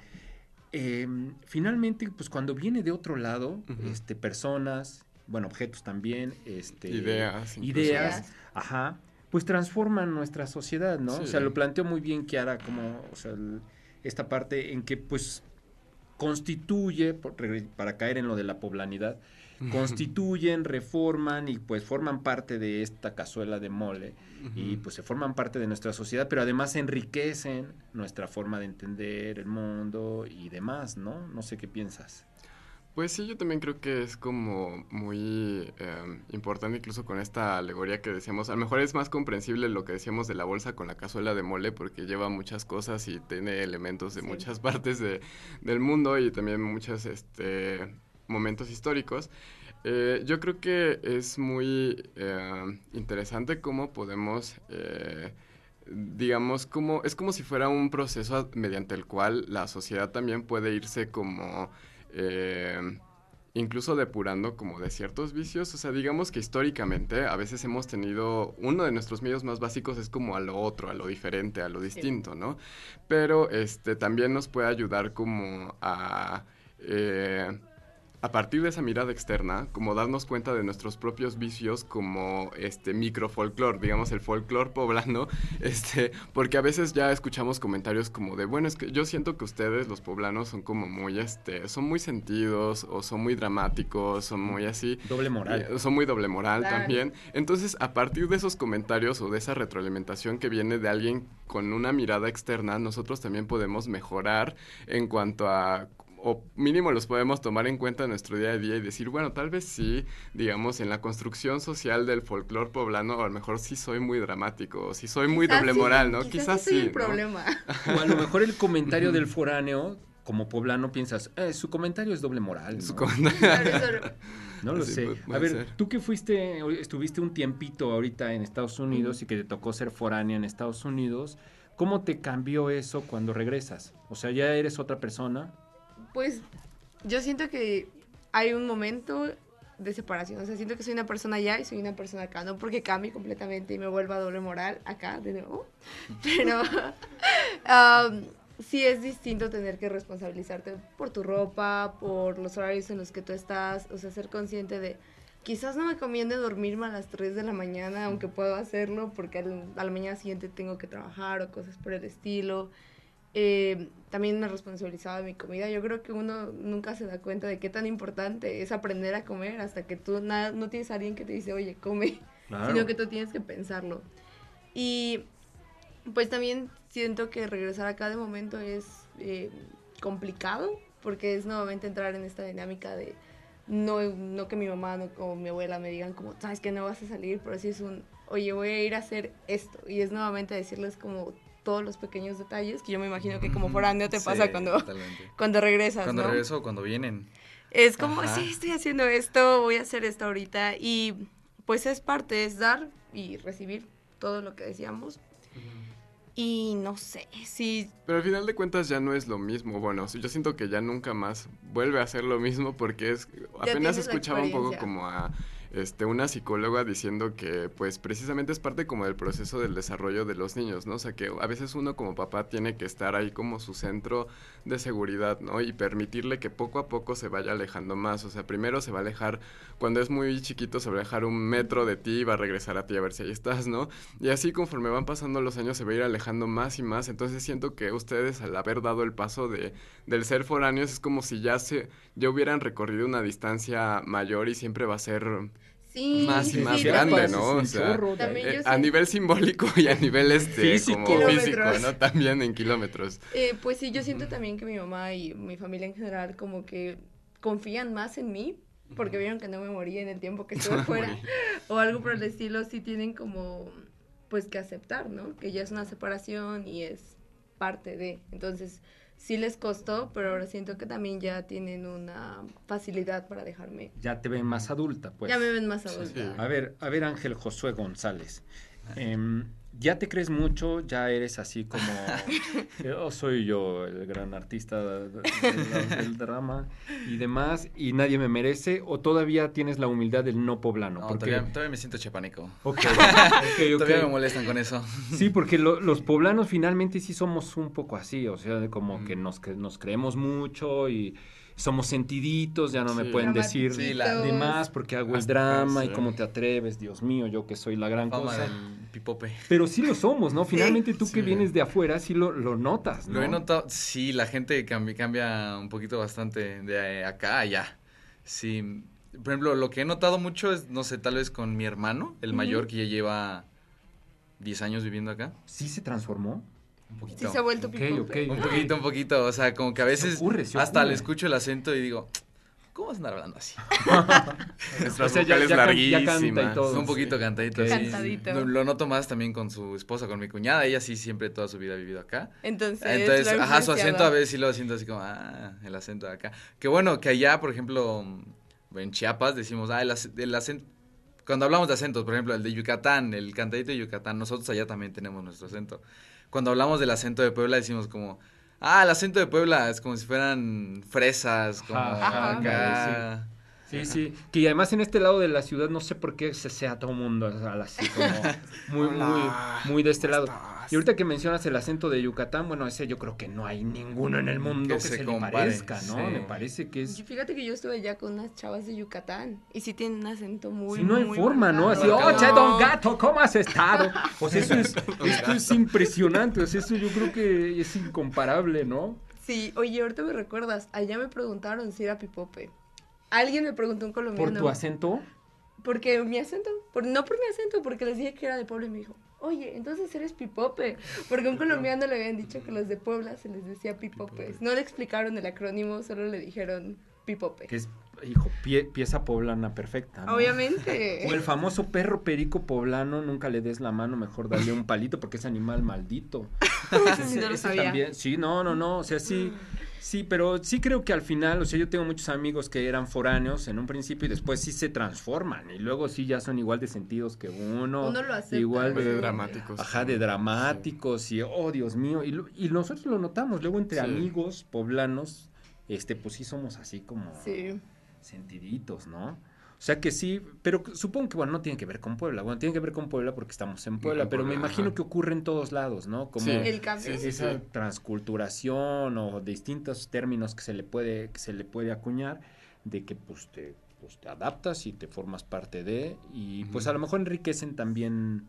eh, finalmente, pues cuando viene de otro lado, este, personas, bueno, objetos también, este,
Ideas, incluso.
ideas,
Ideas.
ajá, pues transforman nuestra sociedad, ¿no? O sea, lo planteó muy bien Kiara, como, o sea, el- esta parte en que, pues, constituye, por para caer en lo de la poblanidad, constituyen, reforman y pues forman parte de esta cazuela de mole y pues se forman parte de nuestra sociedad, pero además enriquecen nuestra forma de entender el mundo y demás, ¿no? No sé qué piensas.
Pues sí, yo también creo que es como muy eh, importante incluso con esta alegoría que decíamos. A lo mejor es más comprensible lo que decíamos de la bolsa con la cazuela de mole porque lleva muchas cosas y tiene elementos de
Sí.
muchas partes de- del mundo y también muchos este, momentos históricos. Eh, yo creo que es muy eh, interesante cómo podemos... eh, digamos, como, es como si fuera un proceso a- mediante el cual la sociedad también puede irse como, incluso depurando como de ciertos vicios. O sea, digamos que históricamente a veces hemos tenido, uno de nuestros medios más básicos es como a lo otro, a lo diferente, a lo distinto, ¿no? Pero este también nos puede ayudar como a... eh, a partir de esa mirada externa, como darnos cuenta de nuestros propios vicios como este microfolclor, digamos el folclor poblano, este, porque a veces ya escuchamos comentarios como de, bueno, es que yo siento que ustedes los poblanos son como muy este, son muy sentidos o son muy dramáticos, son muy así,
Doble moral.
son muy doble moral
Claro.
también. Entonces, a partir de esos comentarios o de esa retroalimentación que viene de alguien con una mirada externa, nosotros también podemos mejorar en cuanto a o mínimo los podemos tomar en cuenta en nuestro día a día y decir, bueno, tal vez sí, digamos, en la construcción social del folclore poblano, a lo mejor sí soy muy dramático, o sí soy muy
Quizás
doble
sí,
moral, ¿no?
Quizás,
Quizás
sí. el
¿no?
problema.
O a lo mejor el comentario del foráneo, como poblano, piensas, "Eh, su comentario es doble moral.
Su
¿no?
comentario-
Claro, eso-
No lo
Sí,
sé. A ver,
ser.
tú que fuiste, o estuviste un tiempito ahorita en Estados Unidos y que te tocó ser foránea en Estados Unidos, ¿cómo te cambió eso cuando regresas? O sea, ya eres otra persona.
Pues yo siento que hay un momento de separación. O sea, siento que soy una persona allá y soy una persona acá. No porque cambie completamente y me vuelva doble moral acá de nuevo. Pero um, sí es distinto tener que responsabilizarte por tu ropa, por los horarios en los que tú estás. O sea, ser consciente de... Quizás no me conviene dormirme a las 3 de la mañana, aunque puedo hacerlo, porque al- a la mañana siguiente tengo que trabajar o cosas por el estilo. Eh, también me responsabilizaba de mi comida. Yo creo que uno nunca se da cuenta de qué tan importante es aprender a comer hasta que tú na- no tienes a alguien que te dice, oye, come, sino que tú tienes que pensarlo. Y pues también siento que regresar acá de momento es eh, complicado porque es nuevamente entrar en esta dinámica de no, no que mi mamá no, o mi abuela me digan como, sabes que no vas a salir, pero sí es un, oye, voy a ir a hacer esto. Y es nuevamente decirles como todos los pequeños detalles que yo me imagino que como foráneo te
Sí,
pasa cuando,
totalmente.
cuando regresas,
Cuando
¿no?
regreso o cuando vienen.
Es como,
Ajá.
sí, estoy haciendo esto, voy a hacer esto ahorita. Y pues es parte, es dar y recibir todo lo que decíamos. Y no sé, si
Pero al final de cuentas ya no es lo mismo. Bueno, yo siento que ya nunca más vuelve a ser lo mismo porque es apenas escuchaba un poco como a este una psicóloga diciendo que pues precisamente es parte como del proceso del desarrollo de los niños, ¿no? O sea, que a veces uno como papá tiene que estar ahí como su centro de seguridad, ¿no? Y permitirle que poco a poco se vaya alejando más. O sea, primero se va a alejar cuando es muy chiquito se va a alejar un metro de ti y va a regresar a ti a ver si ahí estás, ¿no? Y así conforme van pasando los años se va a ir alejando más y más. Entonces siento que ustedes al haber dado el paso de, del ser foráneos es como si ya se ya hubieran recorrido una distancia mayor y siempre va a ser
Sí,
más y más
sí,
grande. ¿no? O
un
sea, eh, a nivel simbólico y a nivel este
Físico.
como físico. ¿no? También en kilómetros.
Eh, pues sí, yo siento también que mi mamá y mi familia en general como que confían más en mí porque vieron que no me morí en el tiempo que estuve fuera o algo por el estilo, sí tienen como pues que aceptar, ¿no? Que ya es una separación y es parte de. Entonces, sí les costó, pero ahora siento que también ya tienen una facilidad para dejarme.
Ya te ven más adulta, pues.
ya me ven más adulta.
A ver, a ver Ángel Josué González. Em, ya te crees mucho, ya eres así como, yo soy yo el gran artista de- de- de- del drama y demás, y nadie me merece, o todavía tienes la humildad del no poblano.
No,
porque-
todavía, todavía me siento chapánico.
Ok, ok, ok.
Todavía me molestan con eso.
Sí, porque lo- los poblanos finalmente sí somos un poco así, o sea, como
Mm.
que nos, que nos creemos mucho y somos sentiditos, ya no me pueden decir
Sí, la-
de más porque hago el drama y cómo te atreves, Dios mío, yo que soy la gran
Fama
cosa.
del pipope.
Pero sí lo somos, ¿no? Finalmente tú que vienes de afuera sí lo, lo notas, ¿no?
Lo he notado, sí, la gente cambia, cambia un poquito bastante de eh, acá a allá. Sí, por ejemplo, lo que he notado mucho es, no sé, tal vez con mi hermano, el mayor, que ya lleva 10 años viviendo acá.
¿Sí se transformó?
Un poquito.
Sí se ha vuelto
Ok,
pipope.
ok.
Un poquito, un poquito. O sea, como que a veces
ocurre, se
hasta
ocurre.
le escucho el acento y digo, ¿cómo vas a andar hablando así?
Nuestras
O sea, ya- ya can- ya canta y
larguísimas.
todo.
un poquito
sí.
cantadito.
Cantadito.
Lo, lo noto más también con su esposa, con mi cuñada. Ella sí siempre toda su vida ha vivido acá.
Entonces,
Entonces, ajá, su acento a veces sí lo siento así como, ah, el acento de acá. Que bueno, que allá, por ejemplo, en Chiapas decimos, ah, el, el acento. Cuando hablamos de acentos, por ejemplo, el de Yucatán, el cantadito de Yucatán, nosotros allá también tenemos nuestro acento. Cuando hablamos del acento de Puebla decimos como, ah, el acento de Puebla es como si fueran fresas, como
Ajá,
acá.
Sí, sí. Que además en este lado de la ciudad no sé por qué se sea todo el mundo así como muy, muy, muy de este lado. Y ahorita que mencionas el acento de Yucatán, bueno, ese yo creo que no hay ninguno en el mundo que,
Que
se,
se
le
compare,
parezca, ¿no?
sí.
Me parece que es...
Y Fíjate que yo estuve allá con unas chavas de Yucatán y sí tienen un acento muy,
Si no hay
muy
forma, ¿no? Así,
marcado.
oye, don gato, ¿cómo has estado? O sea, eso es, esto es impresionante, o sea, eso yo creo que es incomparable, ¿no?
Sí, oye, ahorita me recuerdas, allá me preguntaron si era pipope. Alguien me preguntó un colombiano.
Por tu acento,
Porque mi acento, por, no por mi acento, porque les dije que era de Puebla y me dijo, oye, entonces eres pipope. Porque a un colombiano le habían dicho que los de Puebla se les decía pipopes. No le explicaron el acrónimo, solo le dijeron pipope.
que es, hijo, pie- pieza poblana perfecta, ¿no?
Obviamente.
O el famoso perro perico poblano, nunca le des la mano, mejor dale un palito porque es animal maldito.
Eso sí no lo
Ese
sabía.
también- sí, no, no, no, o sea, sí, sí, pero sí creo que al final, o sea, yo tengo muchos amigos que eran foráneos en un principio y después sí se transforman y luego sí ya son igual de sentidos que uno.
Uno lo acepta.
Igual
de
de
dramáticos.
Ajá, de dramáticos y, oh, Dios mío, y, lo- y nosotros lo notamos, luego entre
Sí.
amigos poblanos, este, pues sí somos así como
Sí.
sentiditos, ¿no? O sea que sí, pero supongo que, bueno, no tiene que ver con Puebla. Bueno, tiene que ver con Puebla porque estamos en Puebla, pero me imagino
ajá.
que ocurre en todos lados, ¿no? Como
Sí.
El cambio.
Sí,
esa
sí.
transculturación o distintos términos que se le puede, que se le puede acuñar, de que pues te, pues, te adaptas y te formas parte de, y pues a lo mejor enriquecen también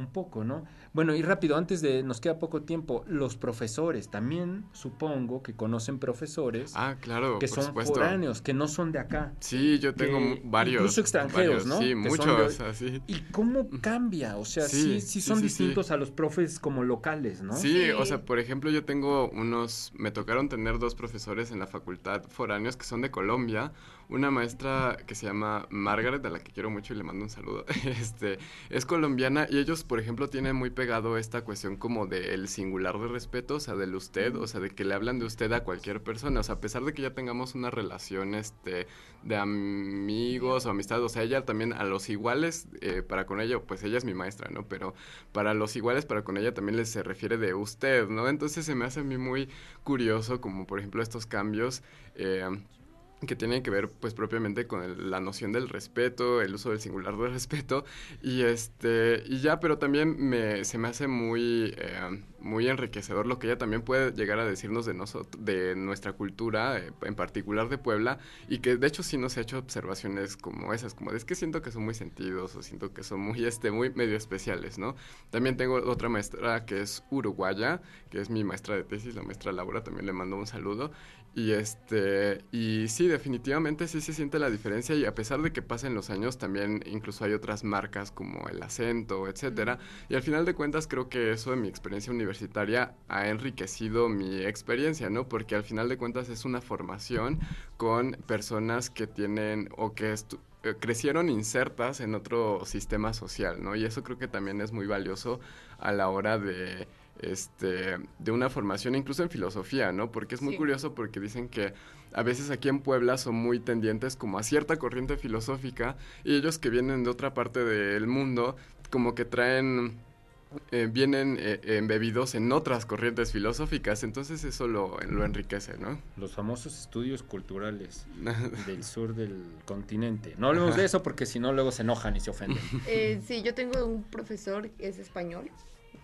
un poco, ¿no? Bueno, y rápido, antes de, nos queda poco tiempo, los profesores, también supongo que conocen profesores
Ah, claro,
que
por
son
supuesto.
foráneos, que no son de acá.
Sí, yo tengo
que
mu- varios.
incluso extranjeros,
varios,
¿no?
Sí,
Que
muchos,
de-
así.
¿Y cómo cambia? O sea, sí,
Sí,
son
sí, sí.
distintos a los profes como locales, ¿no?
Sí,
Sí.
o sea, por ejemplo, yo tengo unos, me tocaron tener dos profesores en la facultad foráneos que son de Colombia, una maestra que se llama Margaret, a la que quiero mucho y le mando un saludo, este, es colombiana y ellos, por ejemplo, tienen muy pegado esta cuestión como del singular de respeto, o sea, del usted, o sea, de que le hablan de usted a cualquier persona, o sea, a pesar de que ya tengamos una relación, este, de amigos o amistad, o sea, ella también a los iguales, eh, para con ella, pues ella es mi maestra, ¿no? Pero para los iguales, para con ella también les se refiere de usted, ¿no? Entonces se me hace a mí muy curioso, como por ejemplo estos cambios. eh, que tienen que ver pues propiamente con el- la noción del respeto, el uso del singular del respeto y este y ya, pero también me, se me hace muy eh, muy enriquecedor lo que ella también puede llegar a decirnos de nosotros, de nuestra cultura, eh, en particular de Puebla y que de hecho sí nos ha hecho observaciones como esas, como de es que siento que son muy sentidos o siento que son muy este muy medio especiales, ¿no? También tengo otra maestra que es uruguaya, que es mi maestra de tesis, la maestra Laura, también le mando un saludo y este, y sí, definitivamente sí se siente la diferencia y a pesar de que pasen los años, también incluso hay otras marcas como el acento, etcétera. Y al final de cuentas creo que eso de mi experiencia universitaria ha enriquecido mi experiencia, ¿no? Porque al final de cuentas es una formación con personas que tienen o que eh, crecieron insertas en otro sistema social, ¿no? Y eso creo que también es muy valioso a la hora de este de una formación incluso en filosofía, ¿no? Porque es muy
Sí.
curioso porque dicen que a veces aquí en Puebla son muy tendientes como a cierta corriente filosófica y ellos que vienen de otra parte del mundo como que traen eh, vienen eh, embebidos en otras corrientes filosóficas, entonces eso lo, lo enriquece, ¿no?
Los famosos estudios culturales del sur del continente. No hablemos de eso porque si no luego se enojan y se ofenden.
Eh, sí, yo tengo un profesor que es español,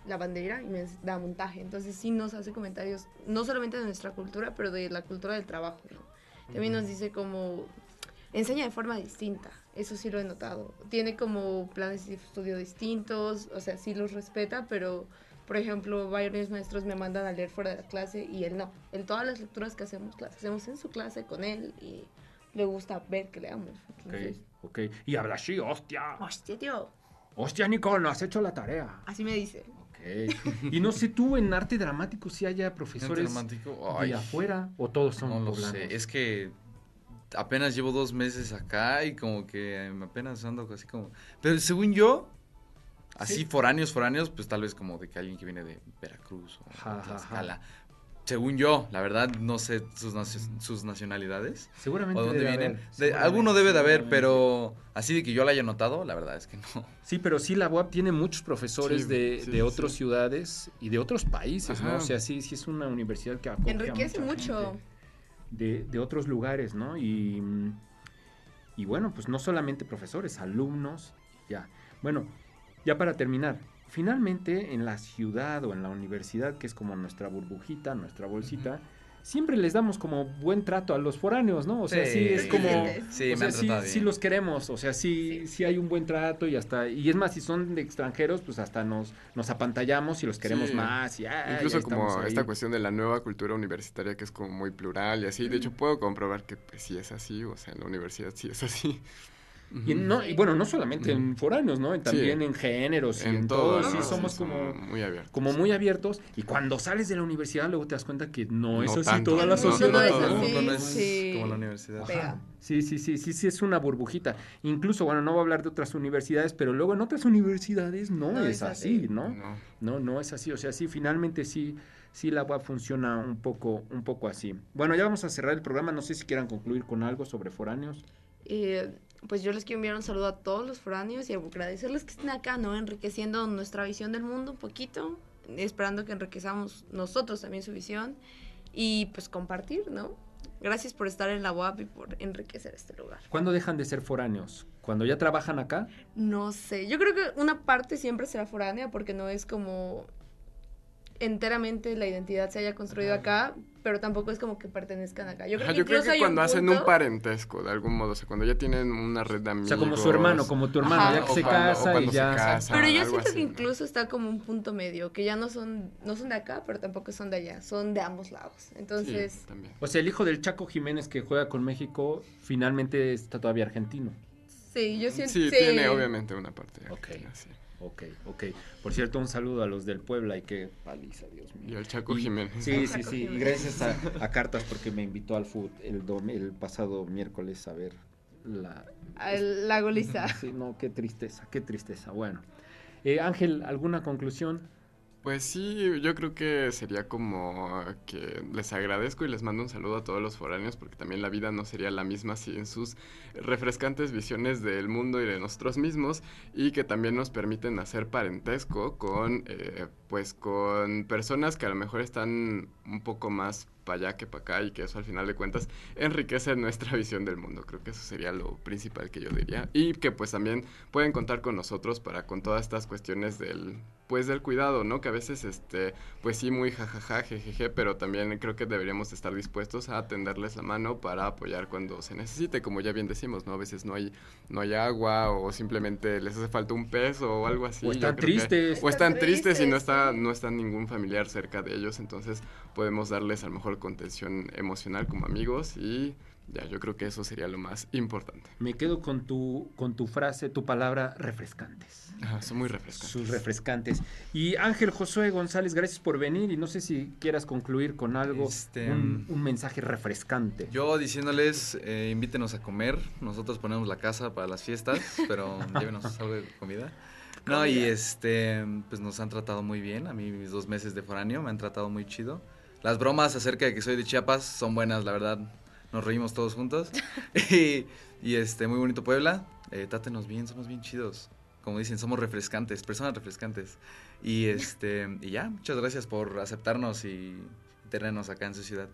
la bandera, y me da montaje. Entonces sí nos hace comentarios, no solamente de nuestra cultura, pero de la cultura del trabajo, ¿no? También nos dice como, enseña de forma distinta, eso sí lo he notado. Tiene como planes de estudio distintos, o sea, sí los respeta, pero, por ejemplo, varios maestros me mandan a leer fuera de la clase y él no. En todas las lecturas que hacemos, las hacemos en su clase con él y le gusta ver que leamos. Entonces,
Ok, ok. Y habla así, hostia.
hostia, tío,
Hostia, Nicole, no has hecho la tarea.
así me dice.
Y no sé tú en arte dramático si haya profesores
dramático? Ay.
de afuera o todos son
No lo
poblanos.
sé, es que apenas llevo dos meses acá y como que apenas ando así como... Pero según yo, así
Sí.
foráneos, foráneos, pues tal vez como de que alguien que viene de Veracruz o de Tlaxcala. Según yo, la verdad no sé sus, naci- sus nacionalidades.
Seguramente
O dónde
debe
vienen.
haber,
De- alguno debe de haber, pero así de que yo la haya notado, la verdad es que no.
Sí, pero sí, la UAP tiene muchos profesores
Sí,
de,
sí,
de
sí,
otras
sí.
ciudades y de otros países, ¿no? O sea, sí, sí es una universidad que acoge a
Enriquece
mucha
mucho.
gente De, de otros lugares, ¿no? Y, y bueno, pues no solamente profesores, alumnos, ya. Bueno, ya para terminar, finalmente en la ciudad o en la universidad, que es como nuestra burbujita, nuestra bolsita, siempre les damos como buen trato a los foráneos, ¿no? O sea, sí,
Sí,
es como...
sí,
o
me
sea,
han
sí, sí los queremos, o sea, sí, sí hay un buen trato y hasta... Y es más, si son de extranjeros, pues hasta nos, nos apantallamos y los queremos
Sí.
más. Y, ah,
Incluso como
ahí.
esta cuestión de la nueva cultura universitaria que es como muy plural y así. De hecho, puedo comprobar que pues sí es así, o sea, en la universidad sí es así.
Y, en- no, y bueno, no solamente en foráneos, ¿no? También en géneros y en,
En
todo,
todo,
sí
¿no?
somos
Sí,
como,
muy abiertos.
como muy abiertos. Y cuando sales de la universidad luego te das cuenta que no, es
No
así
tanto.
toda la
No, no
sociedad.
es
¿no?
así,
No, no es
sí.
como la universidad.
Sí, sí, sí, sí, sí, es una burbujita. Incluso, bueno, no voy a hablar de otras universidades, pero luego en otras universidades no,
No
es
es
así,
así.
¿no?
No.
No, no es así. O sea, sí, finalmente sí, sí la UAP funciona un poco, un poco así. Bueno, ya vamos a cerrar el programa. No sé si quieran concluir con algo sobre foráneos.
Eh, pues yo les quiero enviar un saludo a todos los foráneos y agradecerles que estén acá, ¿no? Enriqueciendo nuestra visión del mundo un poquito, esperando que enriquezamos nosotros también su visión y pues compartir, ¿no? Gracias por estar en la UAP y por enriquecer este lugar.
¿Cuándo dejan de ser foráneos? ¿Cuando ya trabajan acá?
No sé, yo creo que una parte siempre será foránea porque no es como enteramente la identidad se haya construido acá, pero tampoco es como que pertenezcan acá. Yo creo
Ajá,
que,
yo creo que
hay
cuando hacen un parentesco, de algún modo, o sea, cuando ya tienen una red de
O
amigos.
sea, como su hermano, como tu hermano,
Ajá.
ya que
o
se
cuando- o
casa y ya.
casa,
Pero yo siento
así,
que
¿no?
incluso está como un punto medio, que ya no son, no son de acá, pero tampoco son de allá, son de ambos lados. Entonces,
Sí, también.
O sea, el hijo del Chaco Jiménez que juega con México finalmente está todavía argentino.
sí, yo siento
Sí, tiene obviamente una parte.
Ok.
así.
Ok, ok. Por cierto, un saludo a los del Puebla y qué paliza, Dios mío.
Y al Chaco
Y-
Jiménez.
Sí, sí, sí. Y gracias a, a Cartas porque me invitó al food el, dom- el pasado miércoles a ver la...
la goliza.
Sí, no, qué tristeza, qué tristeza. Bueno. Eh, Ángel, ¿alguna conclusión?
Pues sí, yo creo que sería como que les agradezco y les mando un saludo a todos los foráneos porque también la vida no sería la misma sin sus refrescantes visiones del mundo y de nosotros mismos y que también nos permiten hacer parentesco con eh, pues con personas que a lo mejor están un poco más para allá que para acá y que eso al final de cuentas enriquece nuestra visión del mundo. Creo que eso sería lo principal que yo diría. Y que pues también pueden contar con nosotros para con todas estas cuestiones del pues del cuidado, ¿no? Que a veces este pues sí muy jajaja, jejeje, pero también creo que deberíamos estar dispuestos a tenderles la mano para apoyar cuando se necesite, como ya bien decimos, ¿no? A veces no hay no hay agua o simplemente les hace falta un peso o algo así.
O están
que-
tristes.
o están
Están
tristes y no
tristes,
está no está ningún familiar cerca de ellos, entonces podemos darles a lo mejor contención emocional como amigos y ya, yo creo que eso sería lo más importante.
Me quedo con tu, con tu frase, tu palabra, refrescantes.
Ajá, son muy refrescantes.
Sus refrescantes. Y Ángel Josué González, gracias por venir y no sé si quieras concluir con algo,
Este,
un, un mensaje refrescante.
Yo diciéndoles, eh, invítenos a comer. Nosotros ponemos la casa para las fiestas, pero llévenos algo de comida. No, y este, pues nos han tratado muy bien. A mí mis dos meses de foráneo me han tratado muy chido. Las bromas acerca de que soy de Chiapas son buenas, la verdad. Nos reímos todos juntos. y, y, este, muy bonito Puebla. Eh, tátenos bien, somos bien chidos. como dicen, somos refrescantes, personas refrescantes. Y este y ya, muchas gracias por aceptarnos y tenernos acá en su ciudad.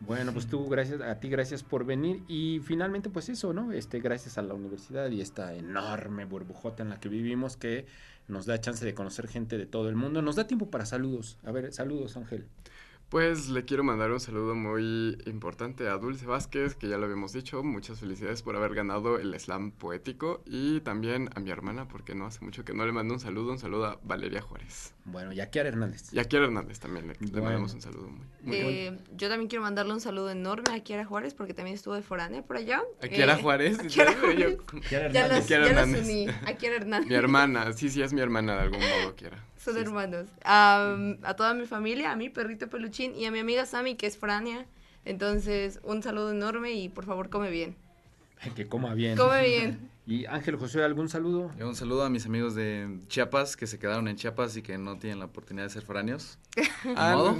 Bueno, pues tú, gracias a ti, gracias por venir. Y finalmente, pues eso, ¿no? Este, gracias a la universidad y esta enorme burbujota en la que vivimos que nos da chance de conocer gente de todo el mundo. Nos da tiempo para saludos. A ver, saludos, Ángel.
Pues le quiero mandar un saludo muy importante a Dulce Vázquez, que ya lo habíamos dicho. Muchas felicidades por haber ganado el slam poético. Y también a mi hermana, porque no hace mucho que no le mando un saludo. Un saludo a Valeria Juárez.
Bueno, y a Kiara Hernández.
Y a Kiara Hernández también le, mandamos un saludo muy, muy
Eh, yo también quiero mandarle un saludo enorme a Kiara Juárez porque también estuvo de foránea por allá.
¿A Kiara
Eh,
Juárez?
a Kiara Ya
Kiara
ya los
Hernández.
uní. A Kiara Hernández.
Mi hermana, sí, sí, es mi hermana de algún modo, Kiara.
Son
Sí,
hermanos. Am, a toda mi familia, a mi perrito peluchín y a mi amiga Sammy, que es foránea. Entonces, un saludo enorme y por favor, come bien.
Que coma bien.
Come bien.
Y Ángel José, ¿algún saludo?
Y un saludo a mis amigos de Chiapas que se quedaron en Chiapas y que no tienen la oportunidad de ser foráneos.
Ah,
modo.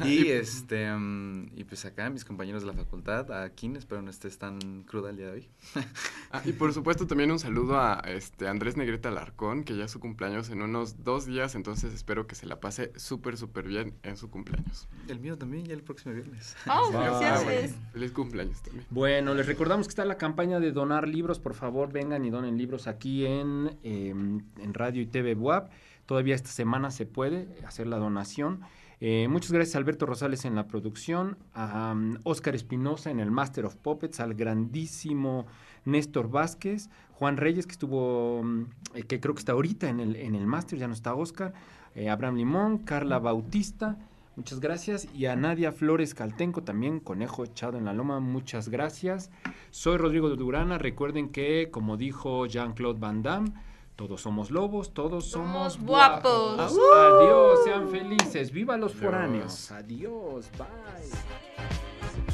no.
y este mm, y pues acá mis compañeros de la facultad, a Kim, espero no estés tan cruda el día de hoy.
Ah, y por supuesto también un saludo a este Andrés Negreta Alarcón, que ya es su cumpleaños en unos dos días, entonces espero que se la pase súper, súper bien en su cumpleaños.
El mío también, ya el próximo viernes.
Oh,
Ah,
felicidades.
bueno, feliz cumpleaños también.
Bueno, les recordamos que está la campaña de donar libros. Por favor, vengan y donen libros aquí en, eh, en Radio y TV Buap. Todavía esta semana se puede hacer la donación. Eh, muchas gracias a Alberto Rosales en la producción, a um, Oscar Espinosa en el Master of Puppets, al grandísimo Néstor Vázquez, Juan Reyes, que estuvo, um, eh, que creo que está ahorita en el, en el Master, ya no está Oscar, eh, Abraham Limón, Carla Bautista, muchas gracias, y a Nadia Flores Caltenco también, conejo echado en la loma, muchas gracias. Soy Rodrigo de Durana, recuerden que, como dijo Jean-Claude Van Damme, todos somos lobos, todos somos,
Somos guapos.
guapos.
¡Uh!
Adiós, sean felices, viva los
Adiós.
foráneos. Adiós, bye.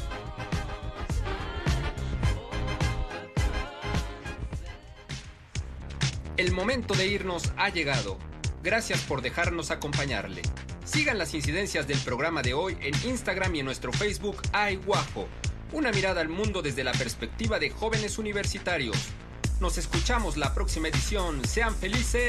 El momento de irnos ha llegado. Gracias por dejarnos acompañarle. Sigan las incidencias del programa de hoy en Instagram y en nuestro Facebook Ay Guajo. Una mirada al mundo desde la perspectiva de jóvenes universitarios. Nos escuchamos la próxima edición. Sean felices.